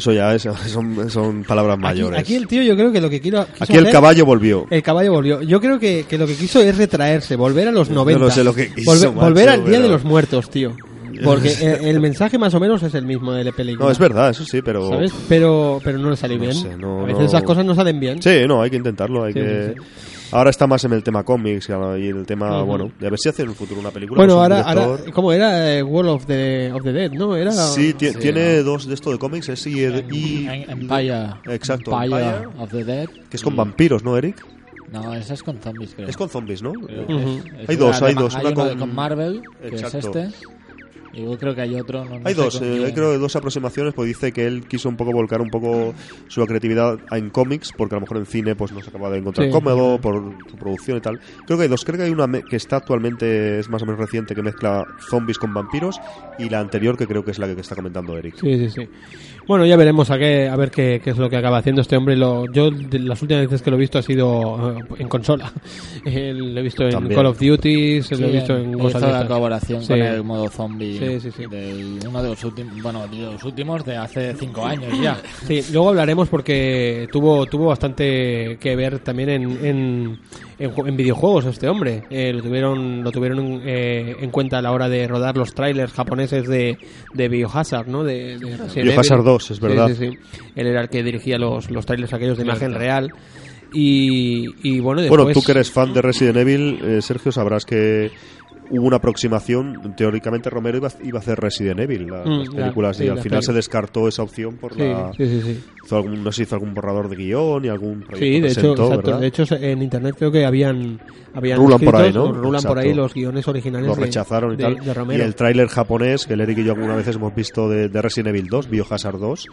Eso ya es, <laughs> son, son palabras mayores. aquí el tío yo creo que lo que quiero... Aquí el hacer- caballo volvió. El caballo volvió. Yo creo que, que lo que quiso es retraerse, volver a los 90. no sé lo que quiso, Volver, macho, volver al Día pero- de los Muertos, tío. Porque <laughs> el, el mensaje más o menos es el mismo de la película. No, es verdad, eso sí, pero... ¿Sabes? Pero, pero no le salió No bien. sé, no, a veces esas cosas no salen bien. Sí, no, hay que intentarlo, hay Sí, que... sí, Ahora está más en el tema cómics y el tema, Ujú. bueno, de a ver si hace en el futuro una película. Bueno, un ahora, ahora, ¿cómo era? Eh, World of the, of the Dead, ¿no? Era... Sí, Sí, tiene dos de esto de cómics, es y, y- En- Empire. Exacto, Empire Empire. of the Dead. que es con Y- vampiros, ¿no, Eric? No, esa es con zombies, creo. Es con zombies, ¿no? Que Ujú. es- es Hay dos, una hay dos, Hay una uno de- con- con Marvel, que Exacto. es este. Yo creo que hay otro. No, no Hay dos, con eh, hay creo dos aproximaciones, pues dice que él quiso un poco volcar un poco su creatividad en cómics, porque a lo mejor en cine pues no se acaba de encontrar Sí. cómodo por su producción y tal. Creo que hay dos, creo que hay una me- que está actualmente, es más o menos reciente, que mezcla zombies con vampiros, y la anterior que creo que es la que está comentando Eric. Sí, sí, sí. Bueno, ya veremos a, qué, a ver qué, qué es lo que acaba haciendo este hombre. Lo, yo de las últimas veces que lo he visto ha sido eh, en consola. <laughs> Eh, lo he visto en También. Call of Duty, se Sí, lo he visto en cosas de la colaboración Sí. con el modo zombie Sí, sí, sí. del uno de los últimos bueno de los últimos de hace cinco años ya <laughs> Sí, luego hablaremos porque tuvo tuvo bastante que ver también en, en, en ju- en videojuegos este hombre. Eh, lo tuvieron lo tuvieron eh, en cuenta a la hora de rodar los trailers japoneses de, de Biohazard, ¿no? De, de Biohazard. 2, es verdad. Sí, sí, sí. Él era el que dirigía los, los trailers aquellos de imagen real. Y, y bueno, después... Bueno, tú que eres fan de Resident Evil, eh, Sergio, sabrás que hubo una aproximación. Teóricamente, Romero iba, a- iba a hacer Resident Evil, la- Mm, las películas, sí, y al final pelis. se descartó esa opción por Sí, la. sí, hizo algún- no sé hizo algún borrador de guion y algún proyecto Sí, de hecho, presentó, exacto. ¿verdad? De hecho, en internet creo que habían, habían Rulan por ahí, ¿no? Rulan por ahí Exacto. los guiones originales. lo de- rechazaron y de- tal. de y Romero. el tráiler japonés, que el Eric y yo alguna veces hemos visto de, de Resident Evil 2, Biohazard 2,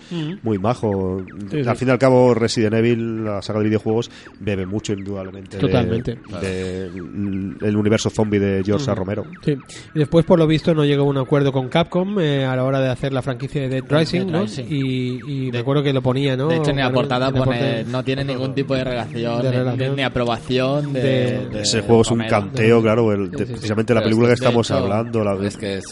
muy majo. Sí, sí. Al fin y al cabo, Resident Evil, la saga de videojuegos, bebe mucho indudablemente Totalmente. de- el universo zombie de George A. Romero. Sí. Y después, por lo visto, no llegó a un acuerdo con Capcom eh, a la hora de hacer la franquicia de Dead Rising, Dead ¿no? Rising. Y, y me acuerdo que lo ponía, ¿no? de hecho en la portada en la pone portada. no tiene ningún tipo de relación, De ni- relación. Ni, ni aprobación de, De- de Ese juego es un Romero. canteo, claro, el- de- Sí, sí, precisamente la película que es que, de estamos hecho, hablando, la, Es que es,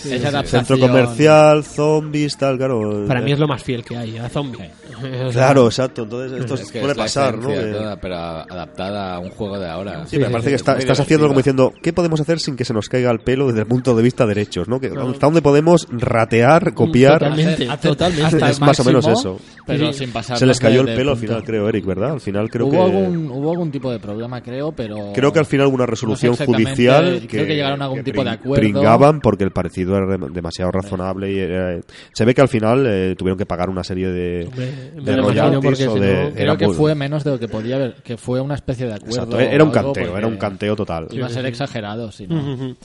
centro comercial, zombies, tal, claro. Para mí es lo más fiel que hay, a zombie. <laughs> O sea, Claro, exacto. Entonces esto es que suele es la pasar, ¿no? toda, pero adaptada a un juego de ahora. Sí, me sí, parece sí, que está- estás haciendo como diciendo, ¿qué podemos hacer sin que se nos caiga el pelo desde el punto de vista de derechos? ¿no? Que, ¿Hasta dónde podemos ratear, copiar? Totalmente. Totalmente. hasta el Es más o menos <laughs> eso. pero Sí. sin pasar Se les cayó el pelo al final, creo, Eric, ¿verdad? Al final creo hubo que... algún hubo algún tipo de problema creo pero Creo que al final hubo una resolución No sé judicial que, creo que llegaron a algún tipo de acuerdo. pringaban porque el parecido era dem- demasiado razonable y era- se ve que al final eh, tuvieron que pagar una serie de, Hombre, de me royalties o si de era creo que muy- fue menos de lo que podía haber que fue una especie de acuerdo Exacto, era un canteo, era un canteo total. iba a ser exagerado si no.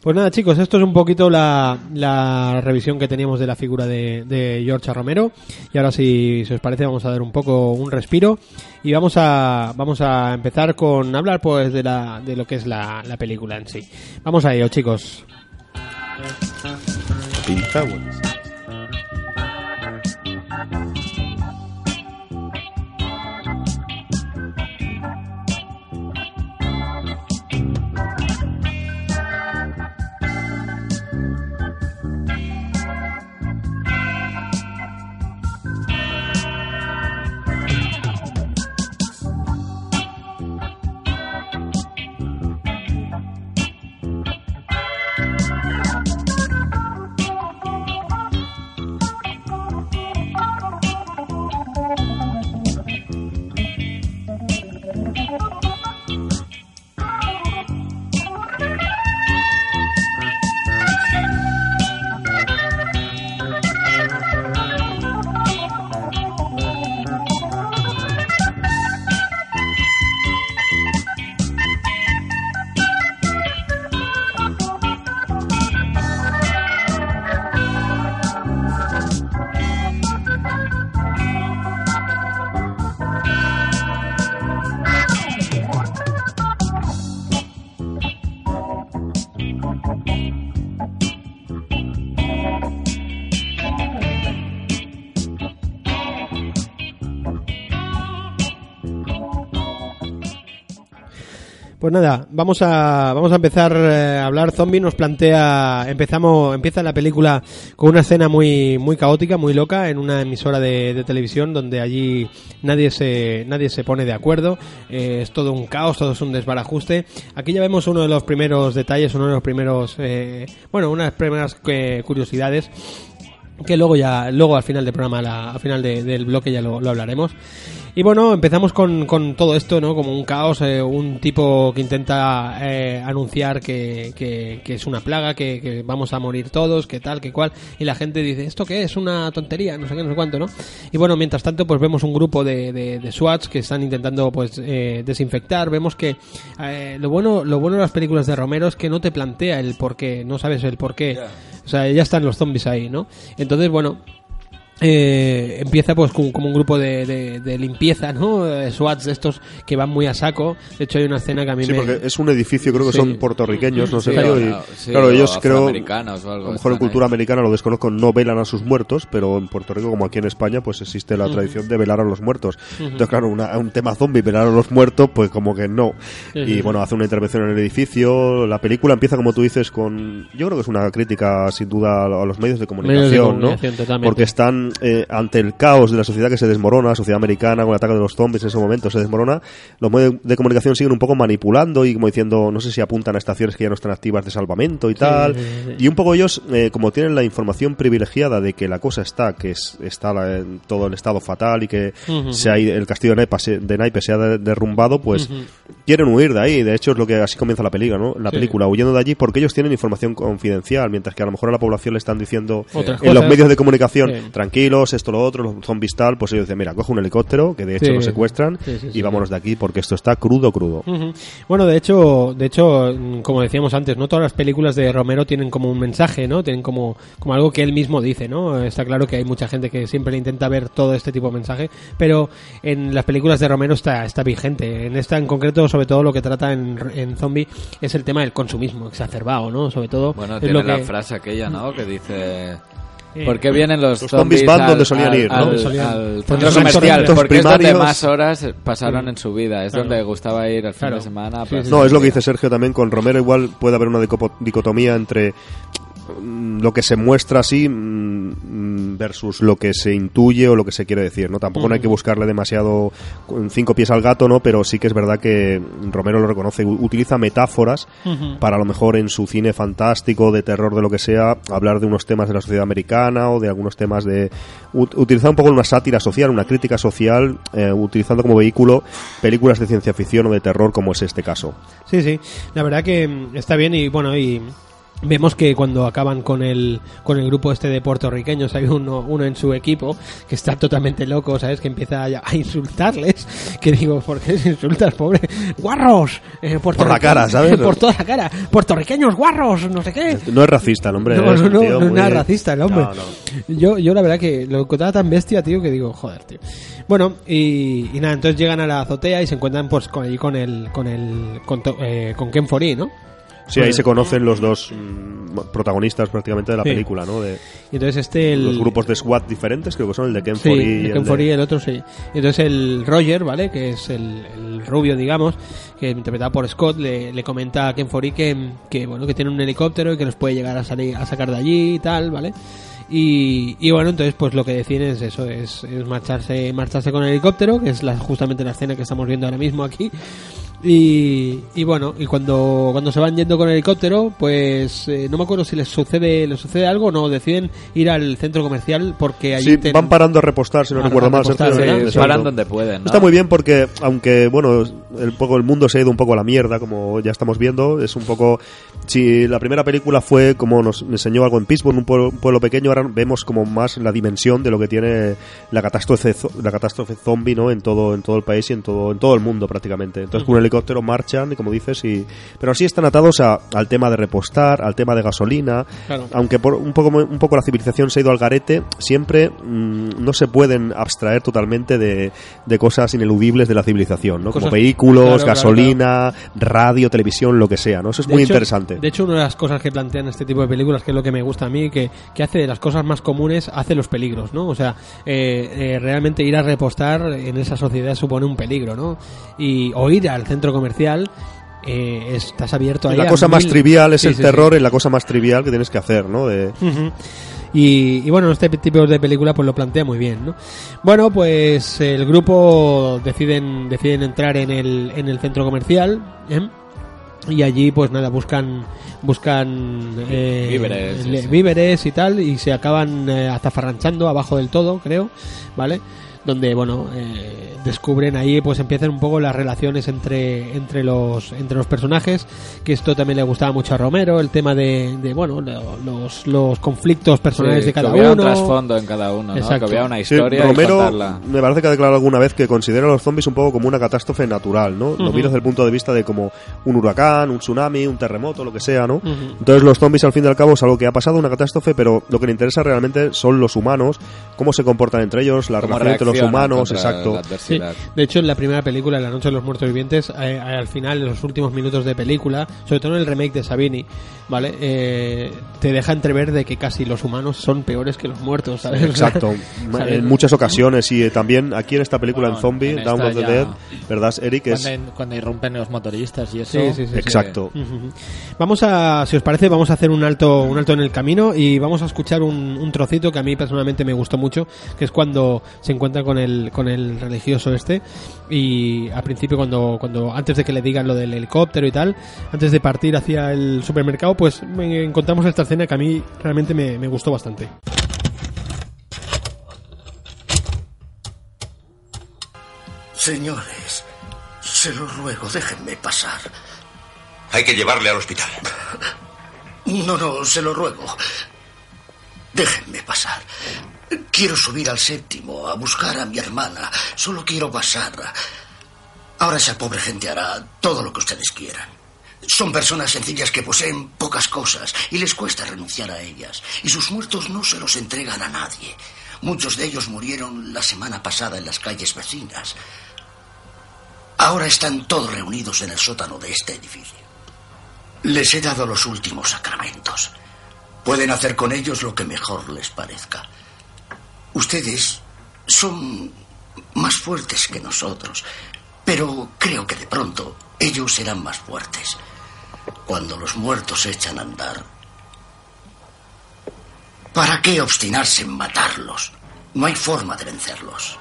Pues nada, chicos, esto es un poquito la, la revisión que teníamos de la figura de, de George. Romero. Y ahora, si, si os parece, vamos a dar un poco un respiro y vamos a vamos a empezar con hablar pues de la de lo que es la, la película en sí. Vamos a ello, chicos. Thank you. Pues nada, vamos a vamos a empezar eh, a hablar zombie. Nos plantea, empezamos, empieza la película con una escena muy muy caótica, muy loca en una emisora de, televisión donde allí nadie se nadie se pone de acuerdo. Eh, es todo un caos, todo es un desbarajuste. Aquí ya vemos uno de los primeros detalles, uno de los primeros, eh, bueno, unas primeras curiosidades que luego ya luego al final del programa la- al final de- del bloque ya lo hablaremos y bueno empezamos con, con todo esto no como un caos eh, un tipo que intenta eh, anunciar que, que- que es una plaga que, que vamos a morir todos que tal que cual. Y la gente dice esto qué es una tontería no sé qué no sé cuánto no y bueno mientras tanto pues vemos un grupo de, de, de SWATs que están intentando pues eh, desinfectar. Vemos que eh, lo bueno lo bueno de las películas de Romero es que no te plantea el por qué no sabes el por qué. O sea, ya están los zombies ahí, ¿no? Entonces, bueno, eh, empieza pues con- como un grupo de, de- de limpieza, ¿no? Eh, SWATs de estos que van muy a saco. De hecho, hay una escena que a mí Sí, me... porque es un edificio, creo que Sí. son puertorriqueños, no sé, Sí, claro, y, sí, ellos creo, a afroamericanos o algo, lo mejor en cultura ahí. americana lo desconozco, no velan a sus muertos, pero en Puerto Rico, como aquí en España, pues existe la tradición de velar a los muertos. Entonces, claro, una- un tema zombie, velar a los muertos, pues como que no. Y bueno, hace una intervención en el edificio, la película empieza, como tú dices, con, yo creo que es una crítica, sin duda, a los medios de comunicación, Medios de ¿no? totalmente. Porque están eh, ante el caos de la sociedad que se desmorona, la sociedad americana con el ataque de los zombies en ese momento se desmorona, los medios de comunicación siguen un poco manipulando y como diciendo, no sé si apuntan a estaciones que ya no están activas de salvamento y tal. sí, sí. Y un poco ellos, eh, como tienen la información privilegiada de que la cosa está, que es, está la- en todo el estado fatal y que Ujú. se ha el castillo de Naipes, se- de Naipes se ha de- derrumbado, pues quieren huir de ahí. De hecho, es lo que así comienza la película, ¿no? La película, huyendo de allí porque ellos tienen información confidencial, mientras que a lo mejor a la población le están diciendo en los medios de comunicación, Sí. Tranquilos, esto, lo otro, los zombies tal, pues ellos dicen, mira, coge un helicóptero, que de hecho Sí. lo secuestran, Sí, sí, sí, y vámonos de aquí porque esto está crudo, crudo. Bueno, de hecho, de hecho, mm, como decíamos antes, no todas las películas de Romero tienen como un mensaje, ¿no? Tienen como, como algo que él mismo dice, ¿no? Está claro que hay mucha gente que siempre intenta ver todo este tipo de mensaje, pero en las películas de Romero está, está vigente. En esta en concreto, sobre todo lo que trata en, en Zombie es el tema del consumismo exacerbado, ¿no? Sobre todo Bueno, es tiene lo la que frase aquella, ¿no? Que dice... Eh, ¿Por qué vienen los, Los zombies van al- donde solían al- ir, ¿no? Al, solían- al Porque centro comercial, centros porque es donde más horas pasaron en su vida. Es Claro. donde gustaba ir al fin Claro. de semana. Sí, sí, No, es lo que dice Sergio también con Romero. Igual puede haber una dicotomía entre lo que se muestra así mm, mm, versus lo que se intuye o lo que se quiere decir, ¿no? Tampoco no hay que buscarle demasiado cinco pies al gato, ¿no? Pero sí que es verdad que Romero lo reconoce, utiliza metáforas para a lo mejor en su cine fantástico, de terror, de lo que sea, hablar de unos temas de la sociedad americana o de algunos temas de... ut- utilizar un poco una sátira social, una crítica social, eh, utilizando como vehículo películas de ciencia ficción o de terror como es este caso. Sí, sí. La verdad que mm, está bien y bueno, y vemos que cuando acaban con el con el grupo este de puertorriqueños hay uno uno en su equipo que está totalmente loco, ¿sabes? Que empieza a, a insultarles, que digo, ¿por qué les insultas, pobre? ¡Guarros! Eh, Por la cara, ¿sabes? <laughs> Por toda la cara. ¡Puertorriqueños, guarros! No sé qué. No es racista el hombre. No, es no, un no, no es nada racista el hombre. No, no. Yo, yo la verdad que lo encontraba tan bestia, tío, que digo, joder, tío. Bueno, y, y nada, entonces llegan a la azotea y se encuentran pues con allí con el, con el, con, to- eh, con Ken ¿no? Sí, ahí se conocen los dos mm, protagonistas prácticamente de la Sí. película, ¿no? De Y entonces este, el... los grupos de SWAT diferentes, creo que son el de Ken Sí, Foree y el el Ken de- Foree y el otro sí. Y entonces el Roger, ¿vale? Que es el, el rubio, digamos, que interpretado por Scott, le, le comenta a Ken Foree que, que, bueno, que tiene un helicóptero y que nos puede llegar a salir, a sacar de allí y tal, ¿vale? Y, y bueno, entonces pues lo que deciden es eso, es, es marcharse, marcharse con el helicóptero, que es la, justamente la escena que estamos viendo ahora mismo aquí. Y, y bueno, y cuando, cuando se van yendo con el helicóptero, pues eh, no me acuerdo si les sucede, les sucede algo o no, deciden ir al centro comercial porque allí Sí, ten- van parando a repostar, si no recuerdo mal. Sí, paran donde pueden, ¿no? Está muy bien porque, aunque, bueno, el, poco, el mundo se ha ido un poco a la mierda, como ya estamos viendo, es un poco... Si la primera película fue como nos enseñó algo en Pittsburgh, un pueblo, un pueblo pequeño, ahora vemos como más la dimensión de lo que tiene la catástrofe, la catástrofe zombie, ¿no? En todo, en todo el país y en todo, en todo el mundo prácticamente. Entonces con un helicóptero marchan, y como dices, y... Pero así están atados a- al tema de repostar, al tema de gasolina, Claro. aunque por un poco un poco la civilización se ha ido al garete, siempre mm, no se pueden abstraer totalmente de, de cosas ineludibles de la civilización, ¿no? Como Cosas- vehículos, claro, claro, gasolina, radio, televisión, lo que sea, ¿no? Eso es De muy hecho- interesante. De hecho, una de las cosas que plantean este tipo de películas, que es lo que me gusta a mí, que, que hace de las cosas más comunes, hace los peligros, ¿no? O sea, eh, eh, realmente ir a repostar en esa sociedad supone un peligro, ¿no? Y, o ir al centro comercial eh, estás abierto ahí la a cosa más mil- trivial es Sí, el sí, terror y la cosa más trivial que tienes que hacer, ¿no? De. Y, y bueno, este tipo de película pues lo plantea muy bien, ¿no? Bueno, pues el grupo deciden deciden entrar en el, en el centro comercial ¿eh? Y allí pues nada buscan buscan eh, Víveres, sí, le- sí. víveres y tal y se acaban eh, azafarranchando abajo del todo, creo, ¿vale? Donde bueno eh, descubren ahí pues empiezan un poco las relaciones entre entre los entre los personajes que esto también le gustaba mucho a Romero el tema de, de bueno lo- los, los conflictos personales Sí, de cada que uno un trasfondo en cada uno, ¿no? Que hubiera una Sí, historia y Romero contarla. me parece que ha declarado alguna vez que considera a los zombies un poco como una catástrofe natural, ¿no? Lo mira desde el punto de vista de como un huracán, un tsunami, un terremoto, lo que sea, ¿no? Entonces los zombies al fin y al cabo es algo que ha pasado, una catástrofe, pero lo que le interesa realmente son los humanos, cómo se comportan entre ellos, la relación entre los humanos, exacto. Sí, de hecho en la primera película, La Noche de los Muertos Vivientes, eh, al final, en los últimos minutos de película, sobre todo en el remake de Sabini, ¿vale? Eh, te deja entrever de que casi los humanos son peores que los muertos, ¿sabes? Exacto, <laughs> ¿Sabes? en muchas ocasiones y eh, también aquí en esta película Bueno, en Zombie, en esta of the Dead, ¿verdad, Eric? Es Cuando, cuando irrumpen los motoristas y eso. Sí, sí, sí, sí. exacto. Vamos a, si os parece, vamos a hacer un alto, un alto en el camino y vamos a escuchar un, un trocito que a mí personalmente me gustó mucho, que es cuando se encuentra con el, con el religioso este y al principio cuando, cuando antes de que le digan lo del helicóptero y tal, antes de partir hacia el supermercado, pues me encontramos esta escena que a mí realmente me, me gustó bastante. Señores, se lo ruego, déjenme pasar. Hay que llevarle al hospital. No, no, se lo ruego. Déjenme pasar. Quiero subir al séptimo a buscar a mi hermana. Solo quiero pasar. Ahora esa pobre gente hará todo lo que ustedes quieran. Son personas sencillas que poseen pocas cosas y les cuesta renunciar a ellas. Y sus muertos no se los entregan a nadie. Muchos de ellos murieron la semana pasada en las calles vecinas. Ahora están todos reunidos en el sótano de este edificio. Les he dado los últimos sacramentos. Pueden hacer con ellos lo que mejor les parezca. Ustedes son más fuertes que nosotros, pero creo que de pronto ellos serán más fuertes. Cuando los muertos echan a andar, ¿para qué obstinarse en matarlos? No hay forma de vencerlos.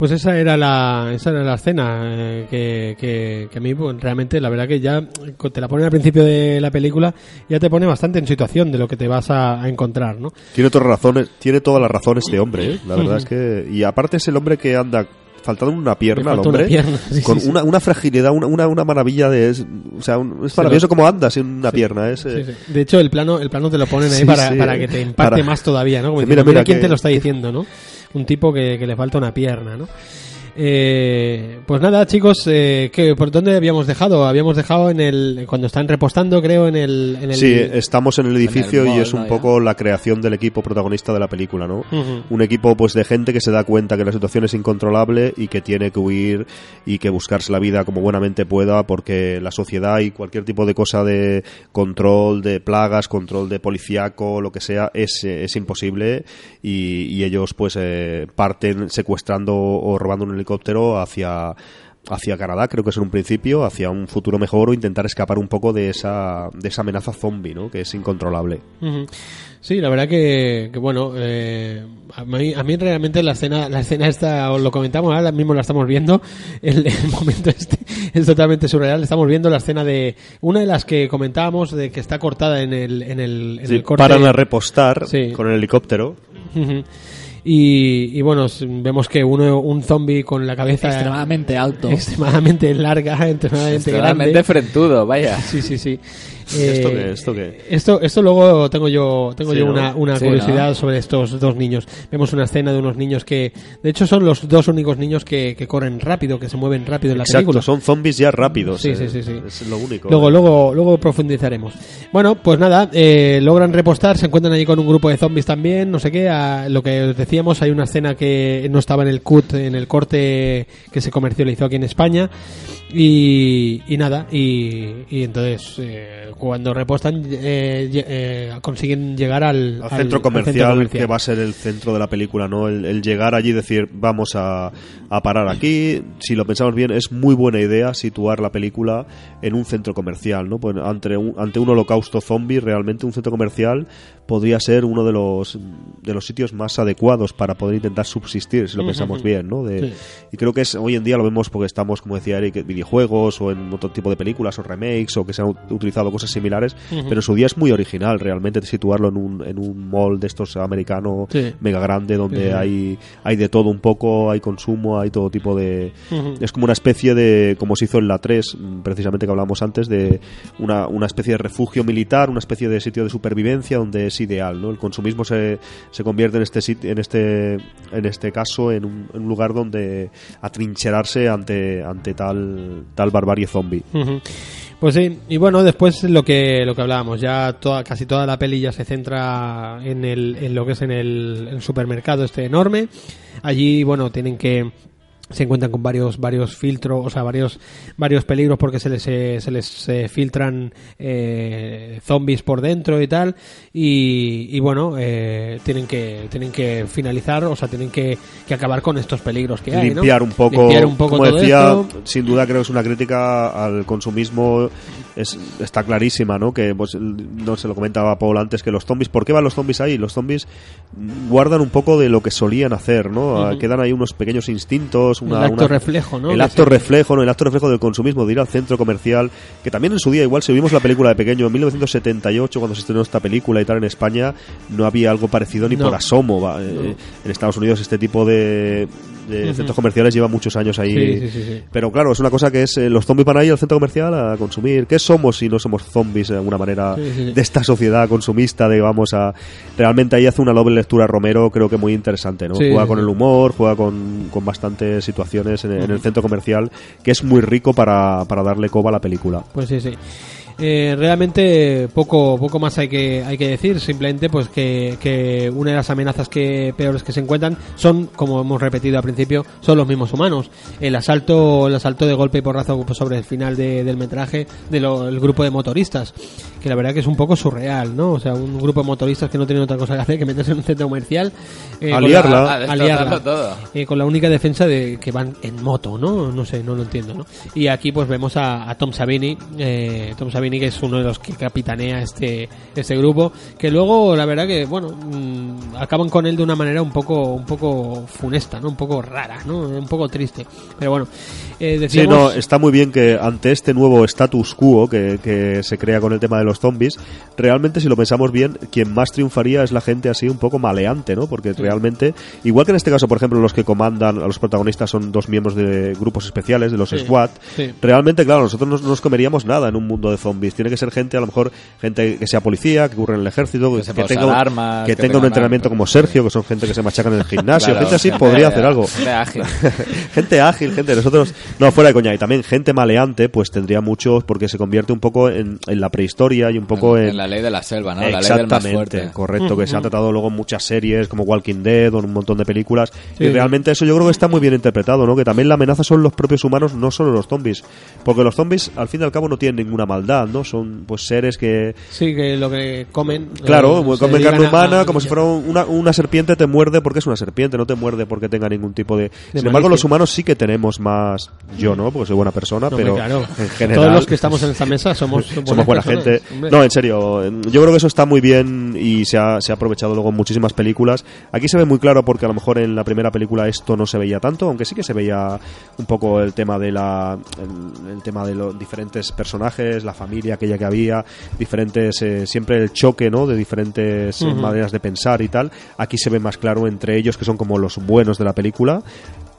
Pues esa era la, esa era la escena eh, que, que, a mí pues, realmente la verdad que ya te la ponen al principio de la película ya te pone bastante en situación de lo que te vas a, encontrar, ¿no? Tiene todas razones, tiene todas las razones este hombre, ¿eh? La verdad es que y aparte es el hombre que anda faltando una pierna al una hombre pierna, <laughs> sí, con sí, una, una fragilidad, una, una, una maravilla de es, o sea, un- es maravilloso como anda sin una pierna, es eh. De hecho, el plano, el plano te lo ponen ahí para, para que te impacte Para- más todavía, ¿no? Como Mira, diciendo, mira, mira quién que- te lo está diciendo, ¿no? Un tipo que, que le falta una pierna, ¿no? Eh, pues nada, chicos, eh, ¿qué- ¿por dónde habíamos dejado? Habíamos dejado en el cuando están repostando, creo, en el, en el Sí, estamos en el edificio mall, y es un poco la creación del equipo protagonista de la película, ¿no? Ujú. Un equipo pues de gente que se da cuenta que la situación es incontrolable y que tiene que huir y que buscarse la vida como buenamente pueda porque la sociedad y cualquier tipo de cosa de control de plagas, control de policíaco, lo que sea, es, eh, es imposible y, y ellos pues eh, parten secuestrando o robando un helicóptero hacia hacia Canadá, creo que es en un principio, hacia un futuro mejor o intentar escapar un poco de esa, de esa amenaza zombie, ¿no? Que es incontrolable. Sí, la verdad que, que bueno, eh, a, mí, a mí realmente la escena, la escena esta, os lo comentamos, ahora mismo la estamos viendo, <laughs> el, el momento este es totalmente surreal, estamos viendo la escena de, una de las que comentábamos, de que está cortada en el, en el, en Sí, el corte. paran a repostar Sí. con el helicóptero. Y, y bueno, vemos que uno, un zombie con la cabeza Extremadamente alto. <laughs> extremadamente larga, <laughs> extremadamente Extremadamente grande. frentudo, vaya. Sí, sí, sí. ¿Esto Eh, qué? ¿Esto qué? Esto, esto luego tengo yo, tengo Sí, yo una, una Sí, curiosidad ¿no? sobre estos dos niños. Vemos una escena de unos niños que, de hecho, son los dos únicos niños que, que corren rápido, que se mueven rápido en la Exacto, película. son zombies ya rápidos. Sí, eh, sí, sí, sí. Es lo único. Luego, luego, luego profundizaremos. Bueno, pues nada, eh, logran repostar, se encuentran allí con un grupo de zombies también, no sé qué. a- lo que os decíamos, hay una escena que no estaba en el cut, en el corte que se comercializó aquí en España. Y, y nada, y, y entonces, eh, cuando repostan eh, eh, consiguen llegar al, al al- centro al comercial, comercial. que va a ser el centro de la película, ¿no? El, el llegar allí y decir, vamos a, a parar aquí. Si lo pensamos bien, es muy buena idea situar la película en un centro comercial, ¿no? Pues ante un, ante un holocausto zombie, realmente un centro comercial podría ser uno de los de los sitios más adecuados para poder intentar subsistir, si lo pensamos bien, ¿no? De- Sí. Y creo que es hoy en día lo vemos porque estamos, como decía Eric, en videojuegos o en otro tipo de películas o remakes o que se han ut- utilizado cosas similares, pero en su día es muy original realmente situarlo en un, en un mall de estos americano Sí. mega grande donde hay hay de todo un poco, hay consumo, hay todo tipo de... Es como una especie de, como se hizo en la 3, mm, precisamente que hablamos antes, de una, una especie de refugio militar, una especie de sitio de supervivencia donde es ideal, ¿no? El consumismo se, se convierte en este en este en este caso en un, en un lugar donde atrincherarse ante ante tal tal barbarie zombie. Pues sí, y bueno, después lo que lo que hablábamos, ya toda, casi toda la peli ya se centra en, el, en lo que es en el, el supermercado este enorme. Allí, bueno, tienen que se encuentran con varios varios filtros, o sea, varios varios peligros porque se les eh, se les eh, filtran eh, zombies por dentro y tal y, y bueno, eh, tienen que tienen que finalizar, o sea, tienen que, que acabar con estos peligros que hay, ¿no? limpiar un poco, Limpiar un poco como todo decía, esto. sin duda creo que es una crítica al consumismo es, está clarísima, ¿no? Que pues, no se lo comentaba Paul antes que los zombies, ¿por qué van los zombies ahí? Los zombies guardan un poco de lo que solían hacer, ¿no? Quedan ahí unos pequeños instintos, una, el acto una- reflejo, ¿no? el acto reflejo, ¿no? El acto reflejo del consumismo, de ir al centro comercial, que también en su día, igual si vimos la película de pequeño, en 1978, cuando se estrenó esta película y tal en España, no había algo parecido ni No. por asomo. Eh, En Estados Unidos este tipo de, de centros comerciales lleva muchos años ahí. Sí, sí, sí. Pero claro, es una cosa que es, eh, los zombies van ahí al centro comercial a consumir. ¿Qué somos si no somos zombies de alguna manera de esta sociedad consumista? De, vamos a... Realmente ahí hace una doble lectura Romero, creo que muy interesante, ¿no? Juega con el humor, juega con, con bastantes situaciones en, en el centro comercial, que es muy rico para, para darle coba a la película. Pues sí, sí. Eh, realmente poco poco más hay que hay que decir simplemente pues que, que una de las amenazas que peores que se encuentran son como hemos repetido al principio son los mismos humanos el asalto el asalto de golpe y porrazo sobre el final de- del metraje del grupo de motoristas que la verdad que es un poco surreal no o sea un grupo de motoristas que no tienen otra cosa que hacer que meterse en un centro comercial eh, A con la- A a destrozarlo liarla. todo. Eh, con la única defensa de que van en moto, ¿no? No sé, no lo entiendo, ¿no? Y aquí pues vemos a, a Tom Savini, eh, Tom Savini que es uno de los que capitanea este este grupo, que luego la verdad que bueno mm, acaban con él de una manera un poco un poco funesta, ¿no? Un poco rara, ¿no? Un poco triste, pero bueno. Eh, Sí, decíamos, no, está muy bien que ante este nuevo status quo que, que se crea con el tema de los zombies, realmente si lo pensamos bien, quien más triunfaría es la gente así un poco maleante, ¿no? Porque realmente, igual que en este caso, por ejemplo, los que comandan a los protagonistas son dos miembros de grupos especiales, de los Sí, SWAT, sí. realmente, claro, nosotros no nos comeríamos nada en un mundo de zombies. Tiene que ser gente, a lo mejor, gente que sea policía, que ocurre en el ejército, que, tenga, armas, que que tenga un entrenamiento armas. como Sergio, que son gente que se machacan en el gimnasio, Claro, gente así gente- podría hacer algo <laughs> gente ágil. <laughs> gente ágil, gente. Nosotros, no, fuera de coña. Y también gente maleante, pues tendría mucho, porque se convierte un poco en, en la prehistoria y un poco en. en la ley de la selva, ¿no? La ley del más Exactamente, fuerte. correcto, que se ha tratado luego en muchas series como Walking Dead o en un montón de películas. Sí. Y realmente eso yo creo que está muy bien interpretado, ¿no? Que también la amenaza son los propios humanos, no solo los zombies. Porque los zombies, al fin y al cabo, no tienen ninguna maldad, ¿no? Son pues seres que, Sí, que lo que comen... Claro, eh, comen carne humana a- como si fuera una, una serpiente te muerde porque es una serpiente, no te muerde porque tenga ningún tipo de... Sin embargo, los humanos sí que tenemos más... Yo no, porque soy buena persona, No, pero claro. en general... Todos los que estamos en esta mesa somos, <laughs> somos buena personas, gente. hombre. No, en serio, yo creo que eso está muy bien y se ha, se ha aprovechado luego en muchísimas películas. Aquí se ve muy claro porque a lo mejor en la primera película esto no se veía tanto, aunque sí que se veía un poco el tema de la el, el tema de los diferentes personajes, la familia aquella que había, diferentes eh, siempre el choque, ¿no? de diferentes eh, maneras de pensar y tal. Aquí se ve más claro entre ellos que son como los buenos de la película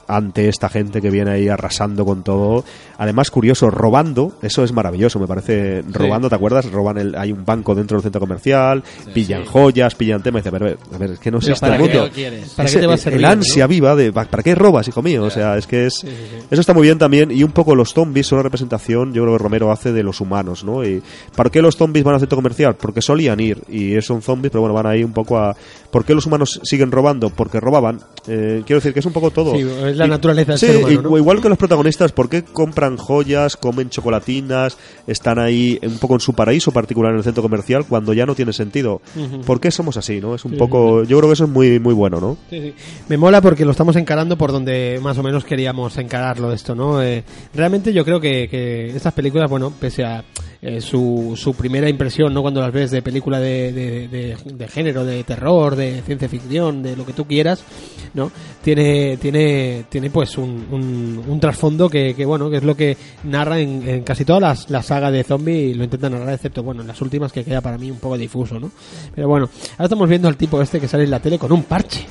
ante esta gente que viene ahí arrasando con todo. Además, curioso, robando, eso es maravilloso, me parece. Robando, ¿te acuerdas? Roban el, hay un banco dentro del centro comercial, pillan joyas, pillan temas, y dice, a ver, a ver, es que no sé este ¿para mundo. qué lo quieres? ¿Para Ese- qué te va a el- servir? El ansia viva de ¿pa- ¿para qué robas, hijo mío? O sea, es que es. Eso está muy bien también. Y un poco los zombies son una representación, yo creo que Romero hace de los humanos, ¿no? Y ¿Para qué los zombies van al centro comercial? Porque solían ir. Y son zombies, pero bueno, van ahí un poco a. ¿Por qué los humanos siguen robando? Porque robaban. Eh, quiero decir que es un poco todo. Sí, es la naturaleza del Sí, ser humano, i- ¿no? igual que los protagonistas, ¿por qué compran joyas, comen chocolatinas, están ahí un poco en su paraíso particular en el centro comercial cuando ya no tiene sentido? ¿Por qué somos así, no? Es un Sí, poco, yo creo que eso es muy muy bueno, ¿no? Sí, sí. Me mola porque lo estamos encarando por donde más o menos queríamos encararlo esto, ¿no? Eh, realmente yo creo que, que estas películas, bueno, pese a eh, su, su primera impresión, ¿no? Cuando las ves de película de, de, género, de terror, de ciencia ficción, de lo que tú quieras, ¿no? Tiene, tiene, tiene pues un, un, trasfondo que, que, bueno, que es lo que narra en, casi todas las, la saga de zombie y lo intenta narrar, excepto, bueno, en las últimas que queda para mí un poco difuso, ¿no? Pero bueno, ahora estamos viendo al tipo este que sale en la tele con un parche.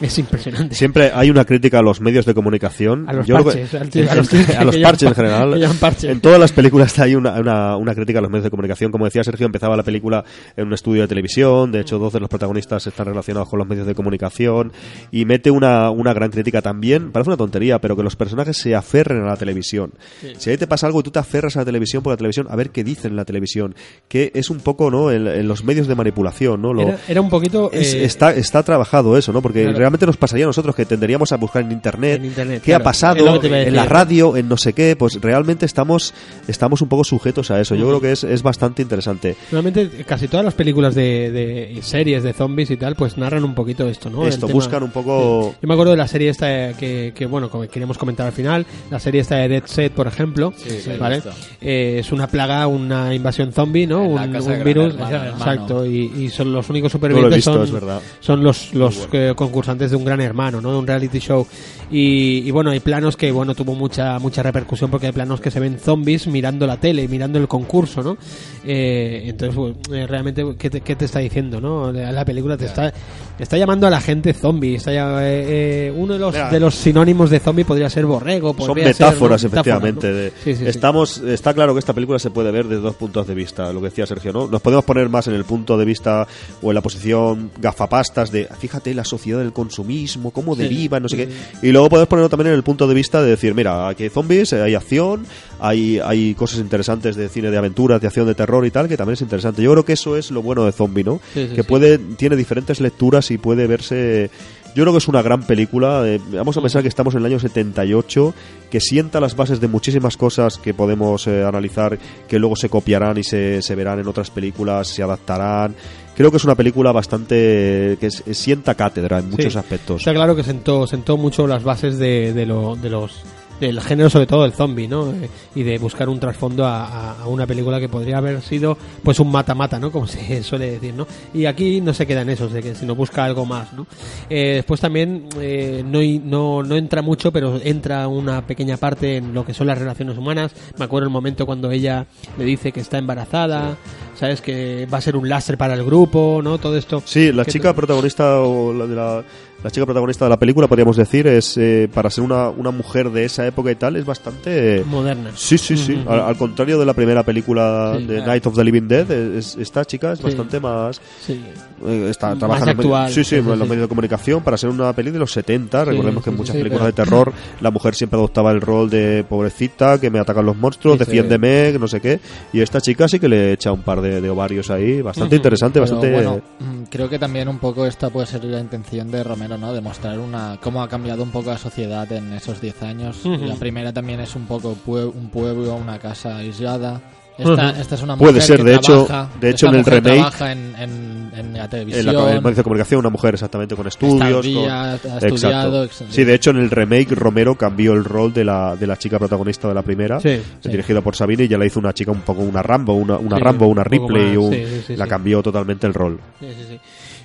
Es impresionante. Siempre hay una crítica a los medios de comunicación. A los Yo creo parches, que- al <laughs> tío- a los tíos <laughs> que a los llaman parches en general. parches. En todas las películas hay una, una, una crítica a los medios de comunicación. Como decía Sergio, empezaba la película en un estudio de televisión. De hecho, dos de los protagonistas están relacionados con los medios de comunicación. Y mete una, una gran crítica también. Parece una tontería, pero que los personajes se aferren a la televisión. Si ahí te pasa algo y tú te aferras a la televisión por la televisión, a ver qué dicen en la televisión. Que es un poco, ¿no? En, en los medios de manipulación, ¿no? Lo, Era, era un poquito... es- eh, está, está trabajado eso, ¿no? Porque Claro. realmente nos pasaría a nosotros que tenderíamos a buscar en internet, En internet, qué claro. ha pasado en la radio, en no sé qué, pues realmente estamos estamos un poco sujetos a eso. Yo creo que es, es bastante interesante. Normalmente casi todas las películas de, de y series de zombies y tal, pues narran un poquito esto, ¿no? Esto, El tema- buscan un poco- Sí. Yo me acuerdo de la serie esta que, que bueno, como queríamos comentar al final, la serie esta de Dead Set, por ejemplo, Sí, sí, ¿vale? Eh, es una plaga, una invasión zombie, ¿no? Un, un virus, Hermano, hermano. exacto, y, y son los únicos No lo he supervivientes visto, son, es verdad. son los, los eh, concursantes de un gran hermano, ¿no? De un reality show. Y, y bueno, hay planos que, bueno, tuvo mucha mucha repercusión porque hay planos que se ven zombies mirando la tele, mirando el concurso, ¿no? Eh, entonces, eh, realmente, ¿qué te, qué te está diciendo, no? La la película te está, está llamando a la gente zombie. Está, eh, eh, uno de los, Mira. de los sinónimos de zombie podría ser borrego. Son podría ser, ¿no? metáforas, Metáforas, efectivamente. ¿no? de- Sí, sí, sí. estamos, Está claro que esta película se puede ver desde dos puntos de vista, lo que decía Sergio, ¿no? Nos podemos poner más en el punto de vista o en la posición gafapastas de, fíjate, la sociedad del consumismo, cómo deriva, no sé qué. Y luego podemos ponerlo también en el punto de vista de decir, mira, aquí hay zombies, eh, hay acción, hay, hay cosas interesantes de cine de aventuras, de acción, de terror y tal, que también es interesante. Yo creo que eso es lo bueno de zombie, ¿no? Sí, sí, que puede, tiene diferentes lecturas y puede verse... Yo creo que es una gran película. eh, vamos a pensar que estamos en el año 78, que sienta las bases de muchísimas cosas que podemos eh, analizar, que luego se copiarán y se, se verán en otras películas, se adaptarán. Creo que es una película bastante que sienta cátedra en muchos Sí. aspectos. Está claro que sentó, sentó mucho las bases de, de, lo, de los del género sobre todo del zombie, ¿no? Eh, y de buscar un trasfondo a, una película que podría haber sido pues un mata-mata, ¿no? Como <laughs> se suele decir, ¿no? Y aquí no se queda en eso, que sino busca algo más, ¿no? Eh, después también eh, no, no, no entra mucho, pero entra una pequeña parte en lo que son las relaciones humanas. Me acuerdo el momento cuando ella le dice que está embarazada, ¿sabes? Que va a ser un lastre para el grupo, ¿no? Todo esto. Sí, la chica protagonista o la, de la, la chica protagonista de la película, podríamos decir, es eh, para ser una, una mujer de esa época y tal, es bastante... eh, moderna. Sí, sí, sí. Ujú. al, al contrario de la primera película Sí. de Night of the Living Dead, es- esta chica es Sí. bastante más... Sí. eh, está, Más trabaja en los actual. medios- sí, sí, en los medios de comunicación para ser una peli de los 70. Recordemos que en muchas películas pero- de terror la mujer siempre adoptaba el rol de pobrecita, que me atacan los monstruos, defiéndeme, no sé qué. Y esta chica sí que le echa un par de, de ovarios ahí. Bastante interesante, Pero bastante... bueno, mm, creo que también un poco esta puede ser la intención de Romero, ¿no? Demostrar una cómo ha cambiado un poco la sociedad en esos 10 años. Ujú. La primera también es un poco pue- un pueblo, una casa aislada. Esta, esta es una Puede mujer ser, que de hecho- trabaja- de hecho, en el remake- trabaja en, en, en la en televisión. la, en el medio de comunicación, una mujer exactamente con estudios. con- ha estudiado, Sí, de hecho en el remake Romero cambió el rol de la, de la chica protagonista de la primera, Sí, eh, dirigida por Sabine, y ya la hizo una chica un poco una Rambo, una, una Sí, Rambo, una un Ripley, más, un- sí, sí, sí, la sí. cambió totalmente el rol. Sí, sí, sí.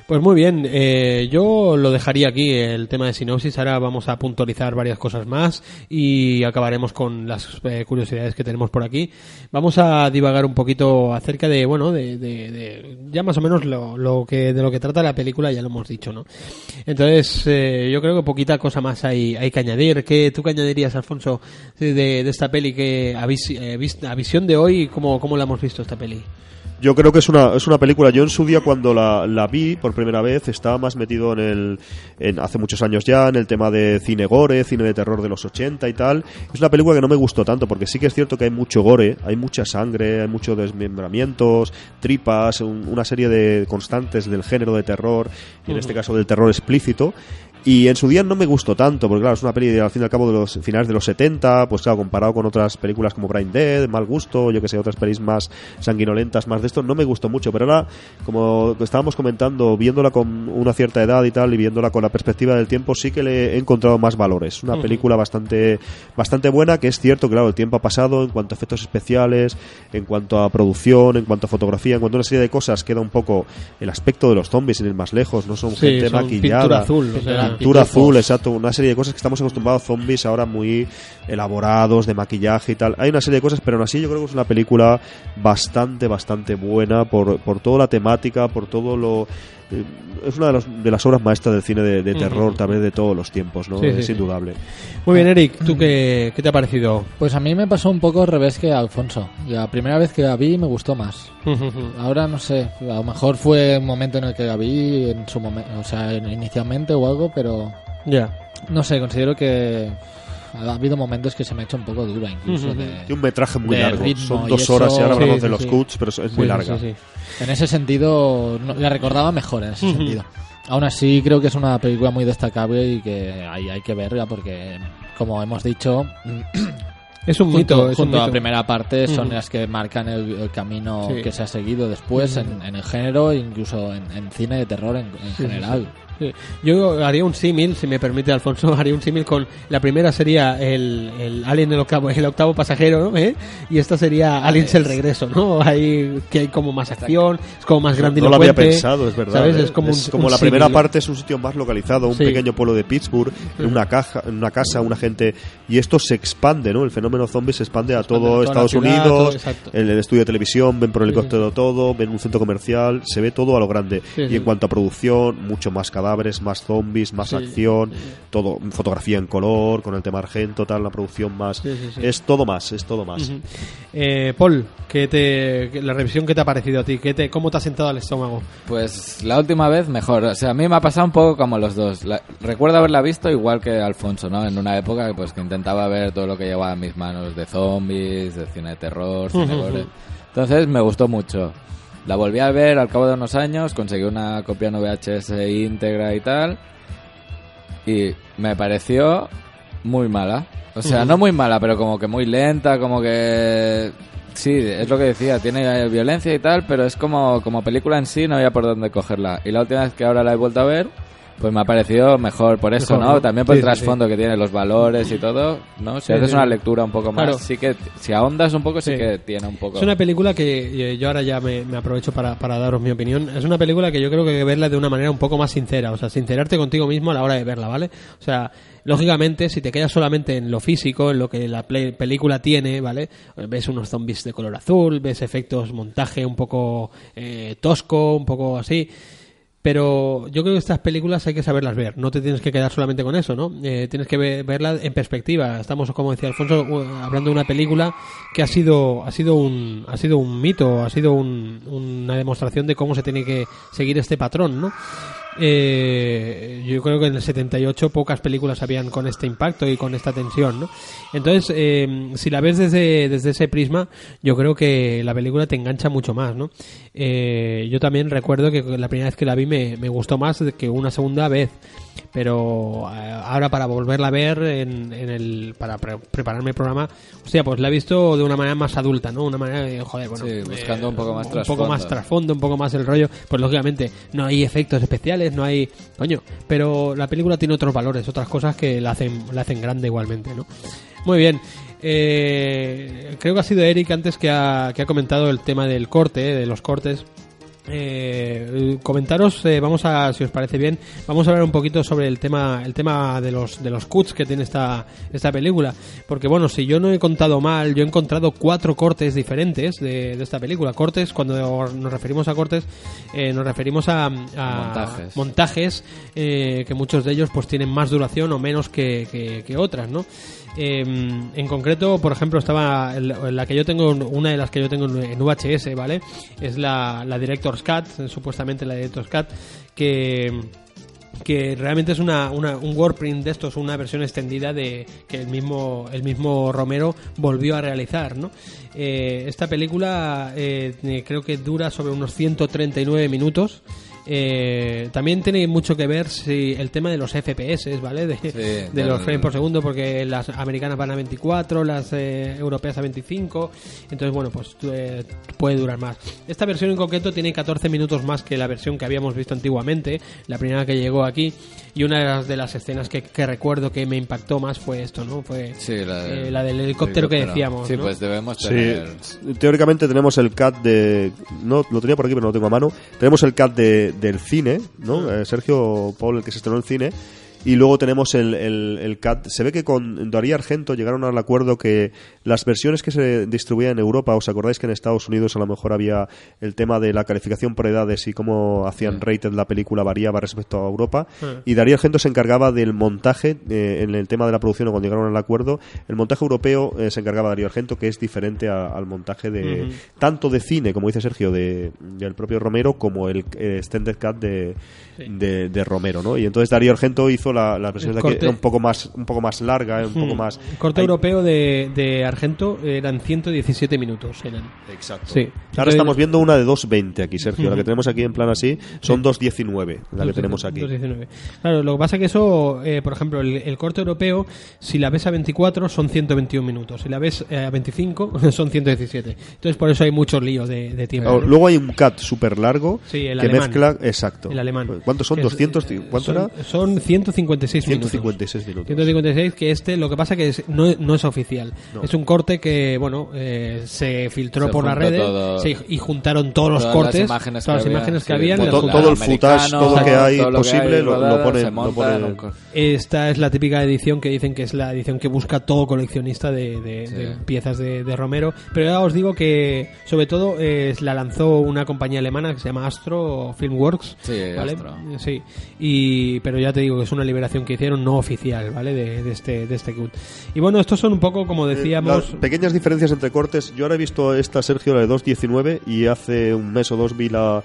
Pues muy bien, eh, yo lo dejaría aquí, el tema de sinopsis. Ahora vamos a puntualizar varias cosas más y acabaremos con las eh, curiosidades que tenemos por aquí. Vamos a divagar un poquito acerca de, bueno, de, de- de- ya más o menos lo, que de lo que trata la película, ya lo hemos dicho, ¿no? Entonces, eh, yo creo que poquita cosa más hay, hay que añadir. ¿Qué tú añadirías, Alfonso, de, de esta peli que a, eh, vis- a visión de hoy, cómo, cómo la hemos visto esta peli? Yo creo que es una, es una película. Yo en su día, cuando la, la vi por primera vez, estaba más metido en el. En, hace muchos años ya, en el tema de cine gore, cine de terror de los 80 y tal. Es una película que no me gustó tanto, porque sí que es cierto que hay mucho gore, hay mucha sangre, hay muchos desmembramientos, tripas, un- una serie de constantes del género de terror, y en este caso del terror explícito. Y en su día no me gustó tanto, porque claro, es una peli de, al fin y al cabo de los finales de los 70, pues claro, comparado con otras películas como Brain Dead, Mal Gusto, yo que sé, otras pelis más sanguinolentas, más de esto, no me gustó mucho. Pero ahora, como estábamos comentando, viéndola con una cierta edad y tal, y viéndola con la perspectiva del tiempo, sí que le he encontrado más valores. Una película bastante, bastante buena, que es cierto, claro, el tiempo ha pasado en cuanto a efectos especiales, en cuanto a producción, en cuanto a fotografía, en cuanto a una serie de cosas, queda un poco el aspecto de los zombies sin ir más lejos, no son Sí, gente son maquillada. pintura azul, o sea, pintura azul, exacto, una serie de cosas que estamos acostumbrados a zombies ahora muy elaborados, de maquillaje y tal. Hay una serie de cosas, pero aún así yo creo que es una película bastante, bastante buena por, por toda la temática, por todo lo... eh, Es una de, los- de las obras maestras del cine de, de terror también de todos los tiempos, ¿no? Sí, es sí. indudable. Muy bien, Eric, ¿tú qué, qué te ha parecido? Pues a mí me pasó un poco al revés que a Alfonso. La primera vez que la vi me gustó más. Ahora no sé, a lo mejor fue un momento en el que la vi en su momento, o sea, inicialmente o algo, pero ya. no sé, considero que ha habido momentos que se me ha hecho un poco dura incluso de- Tiene un metraje muy largo, ritmo son y dos eso- horas y ahora hablamos sí, de los sí. cuts, pero es muy larga. sí, sí. En ese sentido, no- la recordaba mejor en ese sentido. Aún así, creo que es una película muy destacable y que hay, hay que verla porque, como hemos dicho, <clears throat> Es un mito, junto, es un junto a la primera parte son las que marcan el, el camino Sí. que se ha seguido después en, en el género, incluso en, en cine de terror en, en general. Sí. Yo haría un símil, si me permite Alfonso, <laughs> haría un símil con la primera sería el, el Alien el octavo, el octavo pasajero, ¿no? ¿Eh? Y esta sería Aliens el regreso, ¿no? <laughs> Hay que hay como más acción, es como más grande No lo había pensado, es verdad. ¿sabes? ¿eh? Es como, un- un la primera parte es un sitio más localizado, un Sí. pequeño pueblo de Pittsburgh, en una caja, en una casa, una gente y esto se expande, ¿no? El fenómeno zombie se expande a expande a todo Estados ciudad, Unidos, todo, el, el estudio de televisión, ven por helicóptero todo, ven un centro comercial, se ve todo a lo grande. Sí, y sí. en cuanto a producción, mucho más cadáveres, más zombies, más Sí, acción, todo fotografía en color, con el tema argento, tal, la producción más Sí, sí, sí. es todo más, es todo más. Ujú. Eh, Paul, ¿qué te, qué- la revisión que te ha parecido a ti? ¿Qué te, ¿Cómo te ha sentado al estómago? Pues la última vez mejor. O sea, a mí me ha pasado un poco como los dos. La- recuerdo haberla visto igual que Alfonso, ¿no? En una época pues, que intentaba ver todo lo que llevaba en mis manos de zombies, de cine de terror, cine gore. ujú. Entonces me gustó mucho. La volví a ver al cabo de unos años, conseguí una copia en VHS íntegra y tal. Y me pareció muy mala. O sea, no muy mala, pero como que muy lenta, como que... Sí, es lo que decía, tiene violencia y tal, pero es como, como película en sí, no había por dónde cogerla. Y la última vez que ahora la he vuelto a ver, pues me ha parecido mejor por eso, Mejor, ¿no? ¿no? También por Sí, el sí, trasfondo que tiene, los valores y todo, ¿no? Si Sí, haces una lectura un poco más, Claro. sí que, si ahondas un poco, sí, que tiene un poco... Es una película que eh, yo ahora ya me, me aprovecho para, para daros mi opinión. Es una película que yo creo que hay que verla de una manera un poco más sincera, o sea, sincerarte contigo mismo a la hora de verla, ¿vale? O sea, lógicamente, si te quedas solamente en lo físico, en lo que la película tiene, ¿vale? Ves unos zombies de color azul, ves efectos, montaje un poco eh, tosco, un poco así. Pero yo creo que estas películas hay que saberlas ver, no te tienes que quedar solamente con eso, ¿no? Eh, tienes que ve- verlas en perspectiva. Estamos, como decía Alfonso, u- hablando de una película que ha sido, ha sido un, ha sido un mito, ha sido un- una demostración de cómo se tiene que seguir este patrón, ¿no? Eh, yo creo que en el 78 pocas películas habían con este impacto y con esta tensión, ¿no? Entonces, eh, si la ves desde, desde ese prisma, yo creo que la película te engancha mucho más, ¿no? Eh, yo también recuerdo que la primera vez que la vi me, me gustó más que una segunda vez, pero eh, ahora para volverla a ver en, en el, para pre- prepararme el programa, o sea, pues la he visto de una manera más adulta, ¿no? Una manera de, joder, bueno, Sí, buscando un poco más un poco más trasfondo. trasfondo, un poco más el rollo, pues lógicamente no hay efectos especiales, no hay, coño, pero la película tiene otros valores, otras cosas que la hacen, la hacen grande igualmente, ¿no? Muy bien. Eh, creo que ha sido Eric antes que ha, que ha comentado el tema del corte, de los cortes. Eh, comentaros, eh, vamos a, si os parece bien, vamos a hablar un poquito sobre el tema, el tema de los de los cuts que tiene esta esta película, porque bueno, si yo no he contado mal, yo he encontrado cuatro cortes diferentes de, de esta película. Cortes, cuando nos referimos a cortes, eh, nos referimos a, a Montajes. montajes, eh, que muchos de ellos pues tienen más duración o menos que, que- que otras, ¿no? Eh, en concreto, por ejemplo, estaba la que yo tengo, una de las que yo tengo en VHS, ¿vale? Es la, la Director's Cut, supuestamente la Director's Cut, que que realmente es una, una- un wordprint de estos, una versión extendida de que el mismo el mismo Romero volvió a realizar, ¿no? Eh, esta película eh, creo que dura sobre unos 139 minutos Eh, también tiene mucho que ver si el tema de los FPS, ¿vale? De, de del- los frames por segundo, porque las americanas van a 24, las eh, europeas a 25. Entonces, bueno, pues eh, puede durar más. Esta versión en concreto tiene 14 minutos más que la versión que habíamos visto antiguamente, la primera que llegó aquí. Y una de las, de las escenas que, que recuerdo que me impactó más fue esto, ¿no? Fue Sí, la, del- eh, la del helicóptero que decíamos. Sí, ¿no? pues debemos Sí, tener... teóricamente tenemos el CAT de. No, lo tenía por aquí, pero no lo tengo a mano. Tenemos el CAT de, del cine, ¿no? Eh, Sergio Paul, el que se estrenó en el cine. Y luego tenemos el, el, el CAT. Se ve que con Darío Argento llegaron al acuerdo que las versiones que se distribuían en Europa, ¿os acordáis que en Estados Unidos a lo mejor había el tema de la calificación por edades y cómo hacían rated la película variaba respecto a Europa? Y Darío Argento se encargaba del montaje eh, en el tema de la producción o cuando llegaron al acuerdo. El montaje europeo eh, se encargaba Darío Argento, que es diferente a- al montaje de tanto de cine, como dice Sergio, de, del propio Romero, como el eh, extended cut de, de, de Romero, ¿no? Y entonces Darío Argento hizo la, las versiones El de aquí, corte. era un poco más un poco más larga, un poco Hmm. más El corte Hay- europeo de, de Argento eran 117 minutos. Eran. Exacto. Sí. Ahora Entonces- estamos viendo una de 2.20 aquí, Sergio. La que tenemos aquí en plan así son 2.19, la que tenemos aquí. 219. Claro, lo que pasa que eso, eh, por ejemplo, el, el corte europeo, si la ves a 24 son 121 minutos, si la ves eh, a 25 <laughs> son 117. Entonces por eso hay muchos líos de, de tiempo. Claro, ¿no? Luego hay un cut súper largo Sí, que alemán. mezcla. Exacto. El alemán. ¿Cuántos son? Es- ¿200? ¿Cuánto son, era? Son 156 minutos. 156 minutos. 156, que este, lo que pasa que es- no, no es oficial. Es un corte que, bueno, eh, se filtró Se por las redes todo. sí, y juntaron todos los Todas las cortes, imágenes todas que las imágenes que sí, habían. todo- todo, el footage, todo lo que hay lo que posible hay lo, lo ponen. se lo ponen- en Esta es la típica edición que dicen que es la edición que busca todo coleccionista de, de- Sí. de piezas de, de Romero. Pero ya os digo que, sobre todo, eh, la lanzó una compañía alemana que se llama Astro Filmworks. Sí, ¿vale? Astro. Sí. Y, pero ya te digo que es una liberación que hicieron no oficial, ¿vale? De, de este, de este cut. Y bueno, estos son un poco, como decíamos. Las pequeñas diferencias entre cortes. Yo ahora he visto esta, Sergio, la de 2.19 y hace un mes o dos vi la,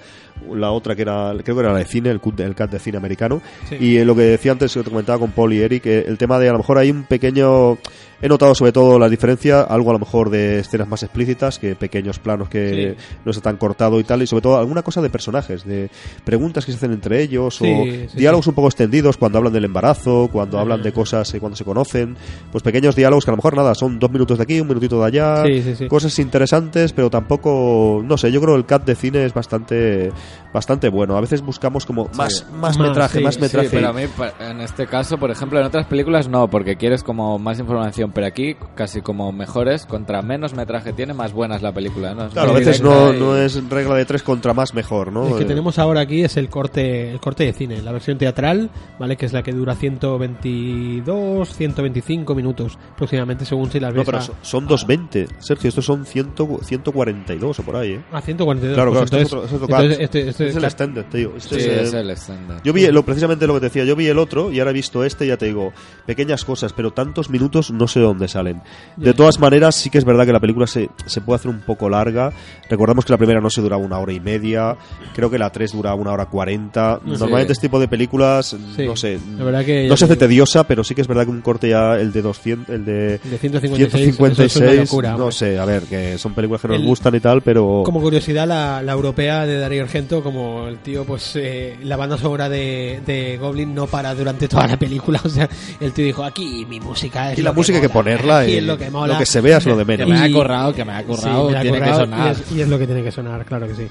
la otra que era, creo que era la de cine, el cut, el cut de cine americano. Sí. Y eh, lo que decía antes, que te comentaba con Paul y Eric, eh, el tema de a lo mejor hay un pequeño... He notado sobre todo la diferencia, algo a lo mejor de escenas más explícitas, que pequeños planos que Sí. no se tan cortado y tal, y sobre todo alguna cosa de personajes, de preguntas que se hacen entre ellos, Sí, o sí, diálogos un poco extendidos cuando hablan del embarazo, cuando hablan de cosas eh, cuando se conocen, pues pequeños diálogos que a lo mejor nada, son dos minutos de aquí, un minutito de allá, cosas interesantes, pero tampoco, no sé, yo creo que el cat de cine es bastante bastante bueno. A veces buscamos como más, más Más, metraje, sí, más Sí, metraje. pero a mí, en este caso, por ejemplo, en otras películas no, porque quieres como más información, pero aquí casi como mejores, contra menos metraje tiene, más buena es la película, ¿no? Es Claro, a veces no, y- no es regla de tres contra más mejor, ¿no? El que Eh, tenemos ahora aquí es el corte, el corte de cine, la versión teatral, ¿vale? Que es la que dura 122, 125 minutos aproximadamente, según si las No, ves pero a, son- son 220. Sergio, estos son 100, 142 o por ahí, ¿eh? a 142. Claro, pues claro, este es otro, es otro entonces cat. este- este es el extended, te digo. Este Sí, es, es el extended. Yo vi, lo, precisamente lo que te decía, yo vi el otro y ahora he visto este ya te digo, pequeñas cosas, pero tantos minutos no sé de dónde salen. De todas maneras, sí que es verdad que la película se, se puede hacer un poco larga. Recordamos que la primera no se duraba una hora y media, creo que la 3 dura una hora cuarenta. Normalmente este tipo de películas, Sí, no sé, la que no se hace tediosa, pero sí que es verdad que un corte ya, el de 200, el de... de 156, 156, eso es locura, no sé, a ver, que son películas que nos El- gustan y tal, pero... Como curiosidad, la, la europea de Darío Argento, como el tío, pues eh, la banda sonora de, de Goblin no para durante toda la película. <laughs> O sea, el tío dijo: aquí mi música es. Y lo la música hay que mola, ponerla aquí y es lo que mola. lo que se vea es lo de Que menos. me ha currado, que me ha currado, Sí, me ha tiene currado que sonar. Y es, y es lo que tiene que sonar, claro que sí.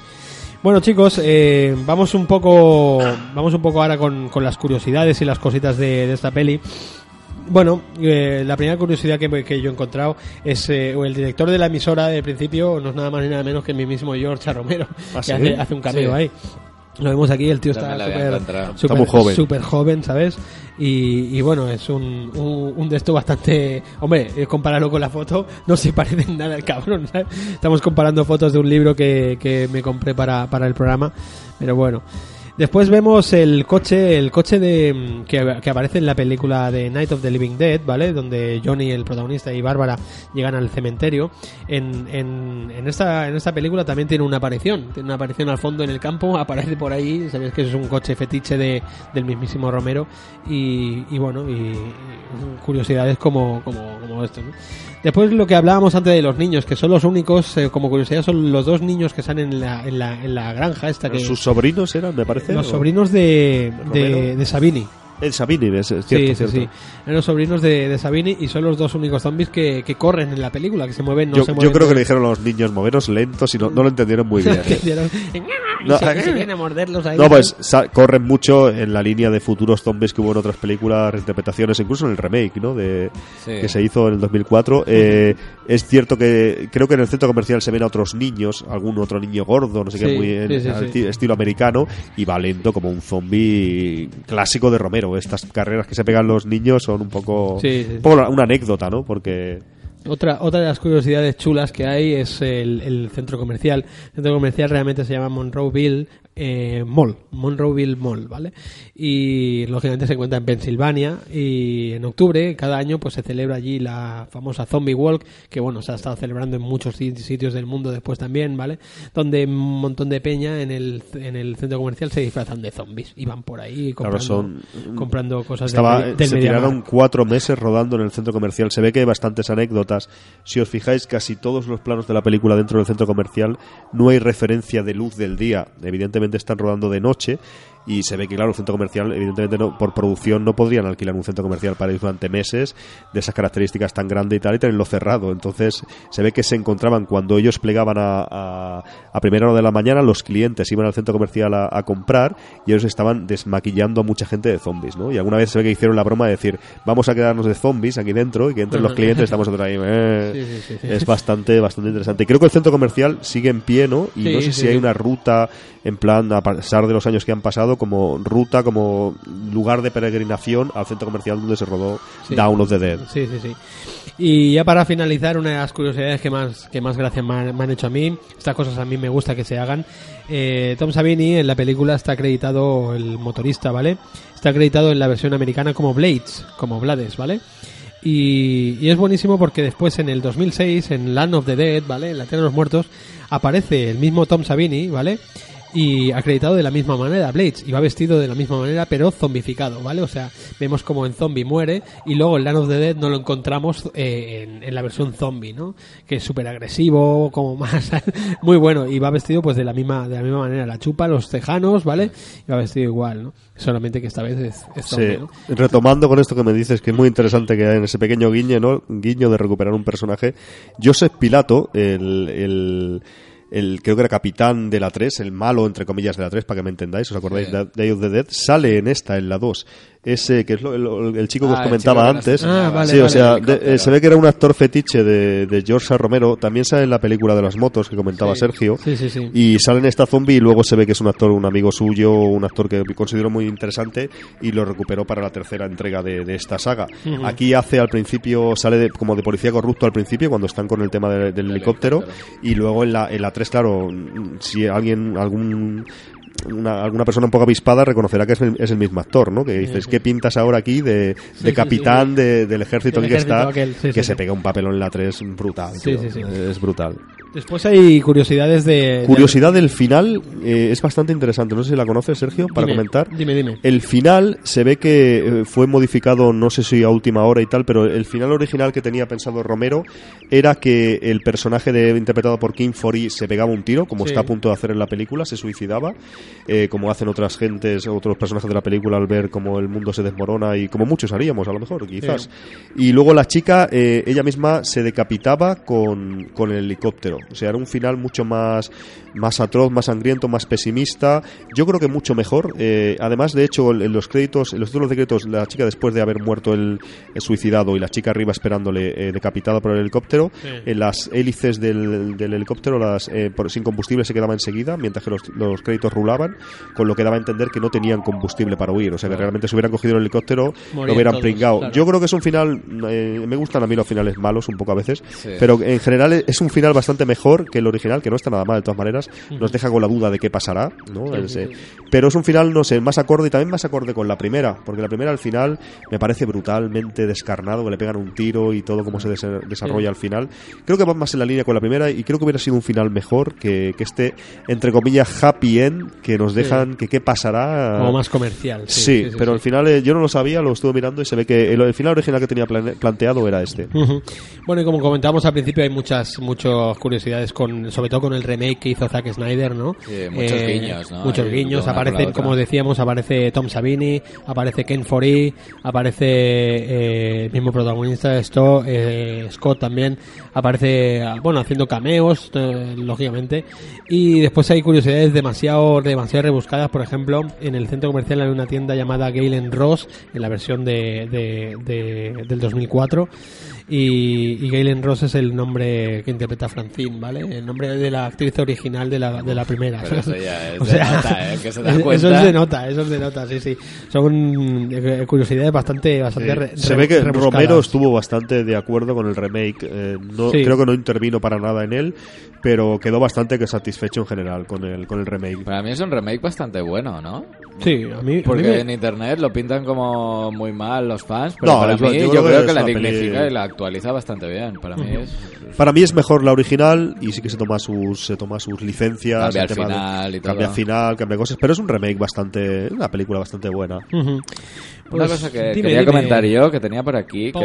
Bueno chicos, eh, vamos un poco, vamos un poco ahora con, con las curiosidades y las cositas de, de esta peli. Bueno, eh, la primera curiosidad que, que yo he encontrado es eh, el director de la emisora de principio no es nada más ni nada menos que mi mismo George Romero, ¿Ah, que sí? hace, hace un cameo Sí. ahí. Lo vemos aquí, el tío está súper joven. súper joven, ¿sabes? Y, y bueno, es un, un, un de esto bastante... Hombre, eh, compararlo con la foto, no se parece en nada el cabrón, ¿sabes? Estamos comparando fotos de un libro que, que me compré para, para el programa, pero bueno. Después vemos el coche, el coche de que, aparece en la película de Night of the Living Dead, ¿vale? Donde Johnny, el protagonista, y Bárbara llegan al cementerio. En, en, en esta, en esta película también tiene una aparición, tiene una aparición al fondo en el campo, <laughs> aparece por ahí, sabéis que es un coche fetiche de, del mismísimo Romero y, y bueno, y, y curiosidades como, como, como esto, ¿no? Después lo que hablábamos antes de los niños, que son los únicos, eh, como curiosidad, son los dos niños que salen en la, en la, en la granja esta que... Sus sobrinos eran, me parece. Los ¿o? sobrinos de, de, de Sabini. El Sabini, es, es Sí, cierto, sí, cierto. sí. Eran los sobrinos de, de Sabini y son los dos únicos zombies que, que corren en la película, que se mueven, no yo, se yo mueven. creo que le dijeron a los niños moveros lentos y no, no lo entendieron muy bien. <laughs> y No, se, se vienen a morderlos ahí. No, pues corren mucho en la línea de futuros zombies que hubo en otras películas, reinterpretaciones, incluso en el remake, ¿no? De, Sí. Que se hizo en el 2004. Eh, es cierto que creo que en el centro comercial se ven a otros niños, algún otro niño gordo, no sé Sí, qué, muy sí, estilo americano, y va lento como un zombie clásico de Romero. Estas carreras que se pegan los niños son un poco, Sí, sí. un poco una anécdota, ¿no? Porque Otra, otra de las curiosidades chulas que hay es el, el centro comercial. El centro comercial realmente se llama Monroeville eh, Mall, Monroeville Mall, ¿vale? Y lógicamente se encuentra en Pensilvania y en octubre cada año pues se celebra allí la famosa Zombie Walk, que bueno, se ha estado celebrando en muchos si- sitios del mundo después también, ¿vale? Donde un montón de peña en el, en el centro comercial se disfrazan de zombies y van por ahí Claro, comprando, son- comprando cosas Estaba, del, del se tiraron cuatro meses rodando en el centro comercial. Se ve que hay bastantes anécdotas. Si os fijáis, casi todos los planos de la película dentro del centro comercial no hay referencia de luz del día. Evidentemente están rodando de noche y se ve que, claro, el centro comercial, evidentemente no, por producción no podrían alquilar un centro comercial para ir durante meses de esas características tan grande y tal y tenerlo cerrado. Entonces se ve que se encontraban cuando ellos plegaban a, a, a primera hora de la mañana, los clientes iban al centro comercial a, a comprar y ellos estaban desmaquillando a mucha gente de zombies, ¿no? Y alguna vez se ve que hicieron la broma de decir, vamos a quedarnos de zombies aquí dentro y que entren los clientes, estamos ahí. eh. <laughs> Sí, sí, sí, sí. Es bastante, bastante interesante. Creo que el centro comercial sigue en pie, ¿no? Y no sé si hay una ruta, en plan, a pesar de los años que han pasado, como ruta, como lugar de peregrinación al centro comercial donde se rodó Sí. Down of the Dead. Sí, sí, sí. Y ya para finalizar, una de las curiosidades que más, que más gracias me han, me han hecho a mí, estas cosas a mí me gusta que se hagan. Eh, Tom Savini en la película está acreditado, el motorista, ¿vale? Está acreditado en la versión americana como Blades, como Blades, ¿vale? Y, y es buenísimo porque después en el 2006, en Land of the Dead, ¿vale? En la Tierra de los Muertos, aparece el mismo Tom Savini, ¿vale? Y acreditado de la misma manera, Blades, y va vestido de la misma manera, pero zombificado, ¿vale? O sea, vemos como en zombie muere, y luego en Land of the Dead no lo encontramos eh, en, en la versión zombie, ¿no? Que es súper agresivo, como más, <laughs> muy bueno, y va vestido pues de la misma, de la misma manera, la chupa, los tejanos, ¿vale? Y va vestido igual, ¿no? Solamente que esta vez es, es zombie, Sí. ¿no? Retomando con esto que me dices, que es muy interesante que hay en ese pequeño guiño, ¿no? guiño de recuperar un personaje. Joseph Pilato, el, el, el- creo que era capitán de la 3, el malo, entre comillas, de la 3, para que me entendáis, ¿os acordáis? Sí. de Day of the Dead, sale en esta, en la 2. Ese que es lo- el, el chico que Ah, os el comentaba antes. Ah, vale, sí, o sea, de- eh, se ve que era un actor fetiche de, de George. Romero. También sale en la película de las motos que comentaba Sí. Sergio. Sí, sí, sí. Y sale en esta zombie y luego se ve que es un actor, un amigo suyo, un actor que considero muy interesante y lo recuperó para la tercera entrega de, de esta saga. Aquí hace al principio, sale de- como de policía corrupto al principio cuando están con el tema de- del helicóptero y luego en la, en la 3, claro, si alguien, algún... Una, alguna persona un poco avispada reconocerá que es el, es el mismo actor, ¿no? Que dices, ¿qué pintas ahora aquí de, de capitán de- del ejército en que está? aquel, que se pega un papelón en la 3 brutal. Tío. Es brutal. Después hay curiosidades de... Curiosidad del final eh, es bastante interesante. No sé si la conoces, Sergio, para Dime, comentar. Dime, dime. El final se ve que eh, fue modificado, no sé si a última hora y tal, pero el final original que tenía pensado Romero era que el personaje de, interpretado por King Fori se pegaba un tiro, como Sí. está a punto de hacer en la película, se suicidaba, eh, como hacen otras gentes, otros personajes de la película al ver cómo el mundo se desmorona y como muchos haríamos, a lo mejor, quizás. Y luego la chica, eh, ella misma se decapitaba con, con el helicóptero. O sea, era un final mucho más, más atroz, más sangriento, más pesimista. Yo creo que mucho mejor. Eh, además, de hecho, en los créditos, en los títulos de créditos, la chica después de haber muerto el, el suicidado y la chica arriba esperándole eh, decapitada por el helicóptero, Sí. en las hélices del, del helicóptero las, eh, por- sin combustible se quedaba enseguida, mientras que los, los créditos rulaban, con lo que daba a entender que no tenían combustible para huir. O sea, que realmente si hubieran cogido el helicóptero, Morían lo hubieran todos, pringado. claro. Yo creo que es un final, eh, me gustan a mí los finales malos un poco a veces, Sí. pero en general es un final bastante mejor que el original, que no está nada mal de todas maneras, nos deja con la duda de qué pasará, ¿no? Pero es un final, no sé, más acorde y también más acorde con la primera, porque la primera al final me parece brutalmente descarnado, que le pegan un tiro y todo cómo se des- desarrolla al final. Creo que va más en la línea con la primera y creo que hubiera sido un final mejor que, que este, entre comillas, happy end, que nos dejan que qué pasará. Como más comercial. Sí, Sí, sí, sí, pero al final eh, yo no lo sabía, lo estuve mirando y se ve que el, el final original que tenía planteado era este. Bueno, y como comentábamos al principio, hay muchas muchas curiosidades, con sobre todo con el remake que hizo Zack Snyder, ¿no? Eh, Sí, muchos guiños, ¿no? Muchos guiños. Aparecen, como decíamos, aparece Tom Savini, aparece Ken Foree, aparece eh, el mismo protagonista, esto, eh, Scott también, aparece, bueno, haciendo cameos, eh, lógicamente. Y después hay curiosidades demasiado, demasiado rebuscadas, por ejemplo, en el centro comercial hay una tienda llamada Galen Ross, en la versión de, de- de- del 2004. Y, y Galen Ross es el nombre que interpreta Francine, ¿vale? El nombre de la actriz original de la, de la primera. Pero eso ya <laughs> es O de sea, nota, ¿eh? Que se da <laughs> Eso cuenta. es de nota, eso es de nota, sí, sí. Son eh, curiosidades bastante, bastante re- se ve que rebuscadas. Romero estuvo bastante de acuerdo con el remake. eh, no, Sí. Creo que no intervino para nada en él, pero quedó bastante que satisfecho en general con el, con el remake. Para mí es un remake bastante bueno, ¿no? Sí, a mí, a mí Porque me- en internet lo pintan como muy mal los fans, pero No, para es- mí yo yo, creo que que la dignifica y la actualiza bastante bien. Para mí es... Para mí es mejor la original y sí que se toma sus, se toma sus licencias. Cambia el tema de- final y todo. Cambia final, cambia cosas, pero es un remake bastante, una película bastante buena. Ujú. Una Pues, cosa que dime, quería dime, comentar yo, que tenía por aquí, que.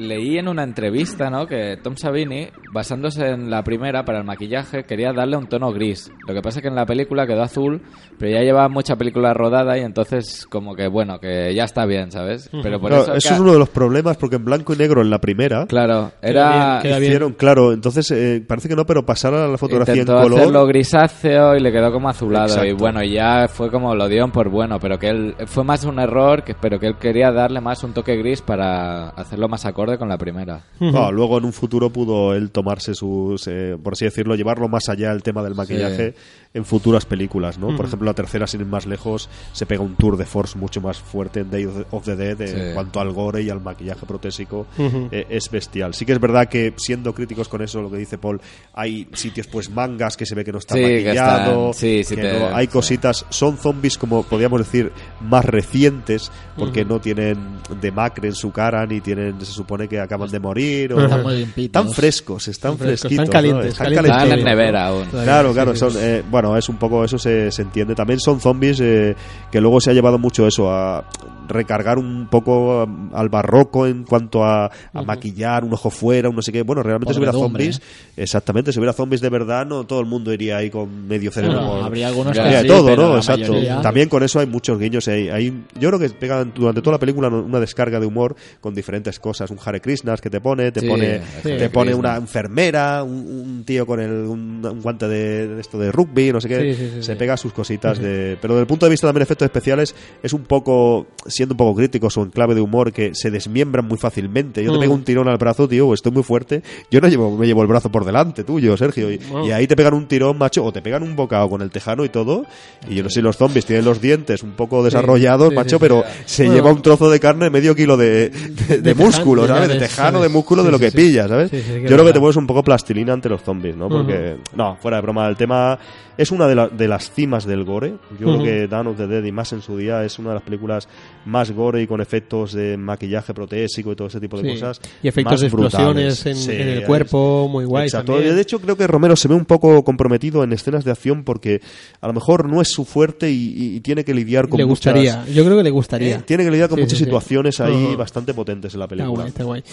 Leí en una entrevista, ¿no? Que Tom Savini, basándose en la primera para el maquillaje, quería darle un tono gris. Lo que pasa es que en la película quedó azul, pero ya llevaba mucha película rodada y entonces como que bueno, que ya está bien, ¿sabes? Pero por Claro, eso, eso es uno de los problemas porque en blanco y negro en la primera claro, era Queda bien. hicieron, claro, entonces eh, parece que no, pero pasar a la fotografía intentó en color. hacerlo grisáceo y le quedó como azulado y Exacto. bueno, y ya fue como lo dieron por bueno, pero que él fue más un error, que pero que él quería darle más un toque gris para hacerlo más acorde con la primera. Ah, luego en un futuro pudo él tomarse sus, eh, por así decirlo, llevarlo más allá el tema del maquillaje en futuras películas, ¿no? Por ejemplo, la tercera, sin ir más lejos, se pega un tour de force mucho más fuerte en Day of the- of the Dead Sí. en cuanto al gore y al maquillaje protésico. eh, es bestial. Sí que es verdad que, siendo críticos con eso, lo que dice Paul, hay sitios, pues, mangas que se ve que no está Sí, que maquillado, están- sí, sí que te- no- hay sí. cositas, son zombies, como podríamos decir, más recientes, porque no tienen demacre en su cara, ni tienen, se supone que acaban de morir, o Están muy limpitos. están frescos, están Están frescos, fresquitos, están ¿no? calientes, Están calientes. Estaban en ¿no? nevera aún. Claro, claro, Sí, son, eh, bueno, es un poco eso se, se entiende. También son zombies eh, que luego se ha llevado mucho eso a recargar un poco um, al barroco en cuanto a, a maquillar un ojo fuera, un no sé qué. Bueno, realmente si hubiera zombies, exactamente, si hubiera zombies de verdad, no todo el mundo iría ahí con medio cerebro. No, habría algunos que habría sí, todo, ¿no? Exacto. mayoría- También con eso hay muchos guiños. Hay, hay- yo creo que pegan durante toda la película una descarga de humor con diferentes cosas. Un Hare Krishnas que te pone, te Sí, pone, te pone una enfermera, un, un tío con el, un, un guante de, de esto de rugby, no sé qué. Se pega sus cositas <laughs> de. Pero desde el punto de vista también de efectos especiales, es un poco, siendo un poco críticos o en clave de humor, que se desmiembran muy fácilmente. Yo te Mm. pego un tirón al brazo, tío, o estoy muy fuerte. Yo no llevo, me llevo el brazo por delante, tuyo, Sergio. Y, Wow. y ahí te pegan un tirón, macho, o te pegan un bocado con el tejano y todo. Y yo no sé si los zombies tienen los dientes un poco desarrollados, sí, macho, sí, pero se Bueno. lleva un trozo de carne, medio kilo de, de, de De músculo, ¿sabes? De tejano, de músculo, de lo que sí. pillas, ¿sabes? Yo creo que te vuelves un poco plastilina ante los zombies, ¿no? Porque, no, fuera de broma, el tema es una de, la- de las cimas del gore. Yo creo que Dawn of the Dead y más en su día es una de las películas más gore y con efectos de maquillaje protésico y todo ese tipo de Sí. cosas. Y efectos de explosiones en, Sí, en el cuerpo, muy guay. Exacto. también. De hecho, creo que Romero se ve un poco comprometido en escenas de acción porque a lo mejor no es su fuerte y, y tiene que lidiar con le muchas- gustaría, yo creo que le gustaría. eh, tiene que lidiar con Sí, muchas situaciones ahí Ujú. bastante potentes en la Está película. guay, está guay.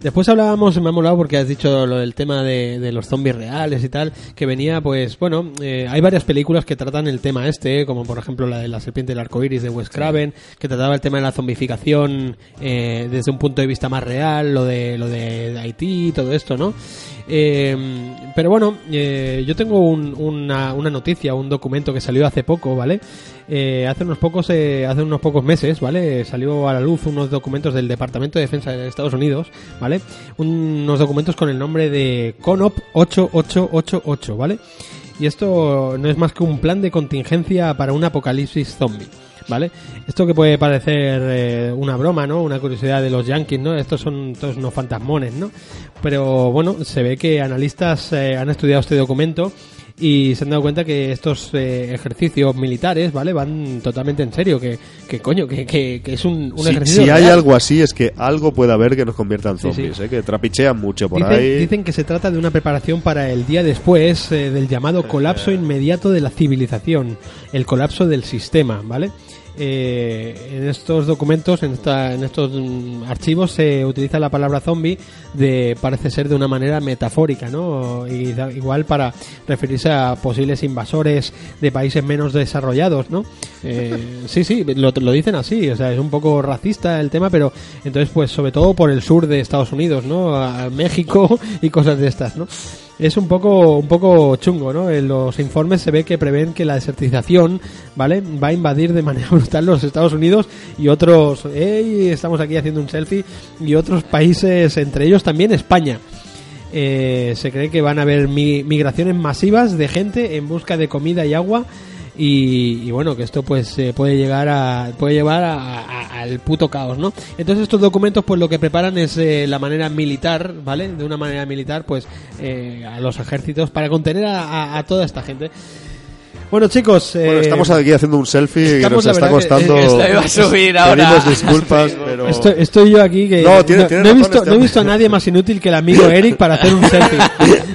Después hablábamos, me ha molado porque has dicho lo del tema de, de los zombies reales y tal, que venía, pues, bueno, eh, hay varias películas que tratan el tema este, como por ejemplo la de la serpiente del arco iris de Wes Craven, que trataba el tema de la zombificación eh, desde un punto de vista más real, lo de, lo de Haití y todo esto, ¿no? Eh, pero bueno, eh, yo tengo un- una, una noticia, un documento que salió hace poco, ¿vale? Eh, hace unos pocos eh, hace unos pocos meses, ¿vale? Salió a la luz unos documentos del Departamento de Defensa de Estados Unidos, ¿vale? Unos documentos con el nombre de CONOP 8888, ¿vale? Y esto no es más que un plan de contingencia para un apocalipsis zombie. ¿Vale? Esto que puede parecer eh, una broma, ¿no? Una curiosidad de los yankees, ¿no? Estos son todos unos fantasmones, ¿no? Pero bueno, se ve que analistas eh, han estudiado este documento y se han dado cuenta que estos eh, ejercicios militares, ¿vale? Van totalmente en serio, que, que coño, que, que, que es un, un Si, ejercicio si hay real. algo así es que algo puede haber que nos convierta en Sí, sí. zombies, ¿eh? que trapichean mucho por Dicen, ahí. dicen que se trata de una preparación para el día después eh, del llamado colapso inmediato de la civilización, el colapso del sistema, ¿vale? Eh, en estos documentos, en, esta- en estos mm, archivos, se utiliza la palabra zombie de parece ser de una manera metafórica, ¿no? Y da- igual para referirse a posibles invasores de países menos desarrollados, ¿no? Eh, <laughs> sí, sí, lo, lo dicen así, o sea, es un poco racista el tema, pero entonces, pues, sobre todo por el sur de Estados Unidos, ¿no? A México <laughs> y cosas de estas, ¿no? Es un poco, un poco chungo, ¿no? En los informes se ve que prevén que la desertización, ¿vale? Va a invadir de manera <laughs> brutal los Estados Unidos y otros, ¡ey! Estamos aquí haciendo un selfie y otros países, entre ellos también España. Eh, se cree que van a haber mi- migraciones masivas de gente en busca de comida y agua y, y bueno que esto pues eh, puede llegar a puede llevar a- al puto caos no entonces estos documentos pues lo que preparan es eh, la manera militar vale de una manera militar pues eh, a los ejércitos para contener a- a toda esta gente bueno chicos eh, Bueno, estamos aquí haciendo un selfie estamos, nos está verdad que- costando. <laughs> Esto iba a subir ahora. Pedimos disculpas, pero. Estoy, estoy yo aquí que No, tiene- tiene no he razón visto este no he visto a nadie más inútil que el amigo <laughs> Eric para hacer un selfie <laughs>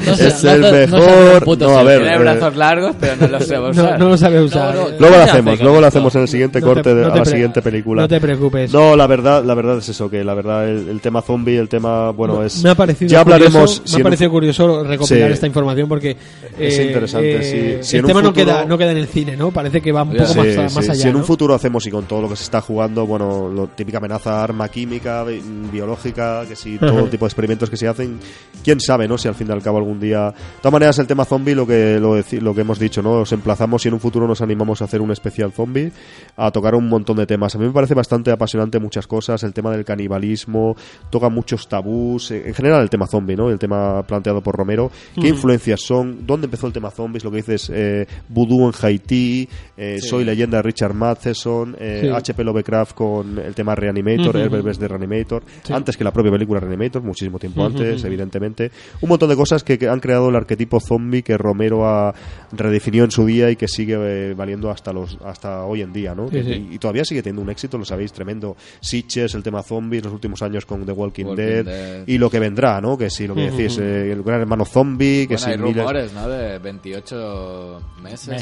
No sé, es no el no sabe mejor. puto No, a ver. Tiene eh, brazos largos, pero no los sé no, usar. no lo sabe usar No, no, Eh, Luego lo ¿Qué hace hacemos, luego lo hacemos en el siguiente No te- corte de no a la siguiente película. no te preocupes No, la verdad, la verdad es eso, que la verdad el, el tema zombie, el tema, bueno, es me ha parecido ya hablaremos curioso, si me ha un- parecido curioso recopilar Sí. esta información porque Es eh, interesante, eh, sí. Si el tema no queda no queda en el cine no parece que va un Sí, poco más, Sí, más sí. allá Si en un ¿no? futuro hacemos y con todo lo que se está jugando, bueno, lo típica amenaza arma química, bi- biológica, que si todo tipo de experimentos que se hacen, quién sabe, ¿no? Si al fin y al cabo algún día. De todas maneras, el tema zombie, lo que lo, lo que hemos dicho, ¿no? Os emplazamos y en un futuro nos animamos a hacer un especial zombie, a tocar un montón de temas. A mí me parece bastante apasionante muchas cosas, el tema del canibalismo, toca muchos tabús, eh, en general el tema zombie, ¿no? El tema planteado por Romero. ¿Qué influencias son? ¿Dónde empezó el tema zombies? Lo que dices, eh, Voodoo en Haití, eh, Soy leyenda de Richard Matheson, eh, Sí. H.P. Lovecraft con el tema Reanimator. Herbert West de Reanimator, Sí. antes que la propia película Reanimator, muchísimo tiempo antes, evidentemente. Un montón de cosas que, que han creado el arquetipo zombie que Romero ha redefinió en su día y que sigue eh, valiendo hasta los hasta hoy en día, ¿no? Sí, Que- sí. Y, y todavía sigue teniendo un éxito, lo sabéis, tremendo. Sitches, el tema zombies, los últimos años con The Walking, Walking Dead, Dead. y lo que vendrá, ¿no? Que si lo que decís, eh, el gran hermano zombie, que Bueno, si hay miles- rumores, ¿no? De 28 meses. Meses.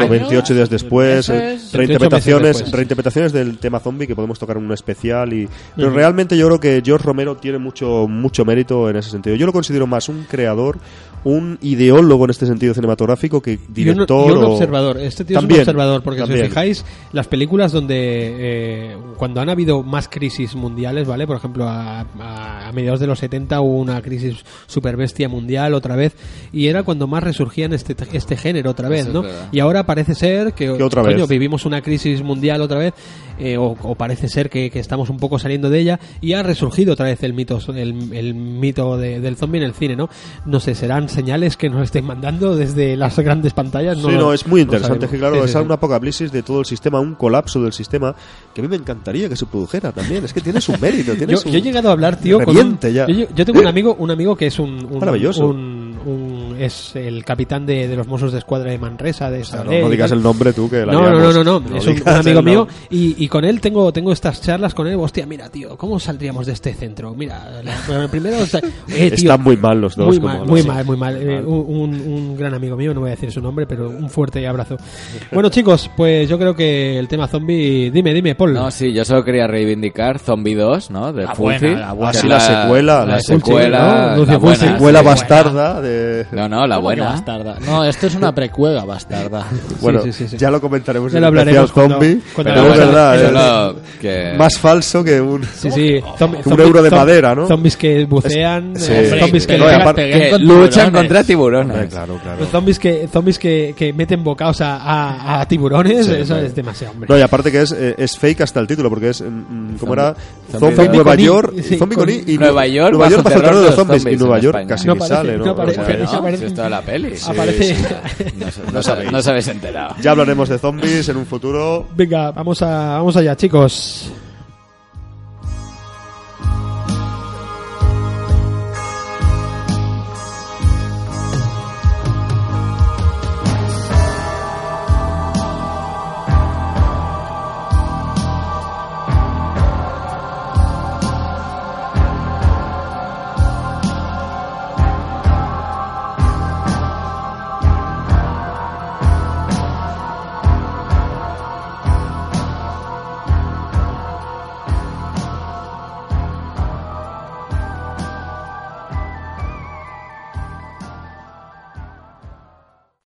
Con 28 días después, eh, 28 reinterpretaciones, meses después. reinterpretaciones del tema zombie que podemos tocar en un especial y pero realmente yo creo que George Romero tiene mucho mucho mérito en ese sentido. Yo lo considero más un creador, un ideólogo en este sentido cinematográfico que y un, director y un o- observador. Este tío es un observador, porque si os fijáis, las películas donde eh, cuando han habido más crisis mundiales, ¿vale? Por ejemplo, a, a- a mediados de los 70 hubo una crisis super bestia mundial otra vez, y era cuando más resurgían este, este género otra vez, Es ¿no? verdad. Y ahora parece ser que, Que otra coño, vez. vivimos una crisis mundial otra vez, eh, o, o parece ser que, que estamos un poco saliendo de ella, y ha resurgido otra vez el mito, el, el mito de- del zombie en el cine, ¿no? No sé, serán señales que nos estén mandando desde las grandes pantallas. Sí, lo- no, es muy interesante. que claro, Sí, sí, es sí. un apocalipsis de todo el sistema, un colapso del sistema que a mí me encantaría que se produjera también. Es que tiene su mérito. Tiene Yo, su- yo he llegado a hablar, tío, con un, Reviente ya. yo, yo tengo un amigo, un amigo que es un, un- Maravilloso. un- un- es el capitán de, de los Mossos de Escuadra de Manresa, de Claro, Sabadell no y digas el nombre tú que la No, no, no, no, no, es un, amigo mío y, y con él tengo tengo estas charlas con él. Hostia, mira, tío, ¿cómo saldríamos de este centro? Mira, la- primero, o sea, eh, <laughs> tío, Están muy mal los dos. muy como mal, muy mal, muy mal. Eh, un, un- un gran amigo mío, no voy a decir su nombre, pero un fuerte abrazo. Bueno, chicos, pues yo creo que el tema zombie. Dime, dime, Paul. No, sí, yo solo quería reivindicar Zombie 2, ¿no? De La Fulci. buena, la buena. Ah, sí, la secuela, La, la Fulci, secuela. ¿no? La buena. Secuela sí. bastarda de... No, no, la ¿Cómo que buena. bastarda? No, esto es una <laughs> precuega bastarda. Bueno, sí, sí, sí. ya lo comentaremos Ya en lo el especial zombie, pero es verdad, ¿eh? que... más falso que un... Sí, sí. Zombi- Un zombi- euro de zom- madera, ¿no? Zombies que bucean, eh, zombies que, no, aparte- luchan tiburones. contra tiburones. Hombre, claro, claro. los zombies que zombies que, que meten bocados a, a, a tiburones, Sí, eso sí. es demasiado, hombre. No, y aparte que es, eh, es fake hasta el título, porque es, mm, ¿cómo era? Zombie Nueva I, York, Zombie con I, y Nueva York Nueva bajo York bajo terror terror de los zombies, y Nueva York casi No ni sale, ¿no? No aparece. No, esto de la peli. aparece. <laughs> No, se- No no, sabéis. no enterado. Ya hablaremos de zombies en un futuro. Venga, vamos, a, vamos allá, chicos.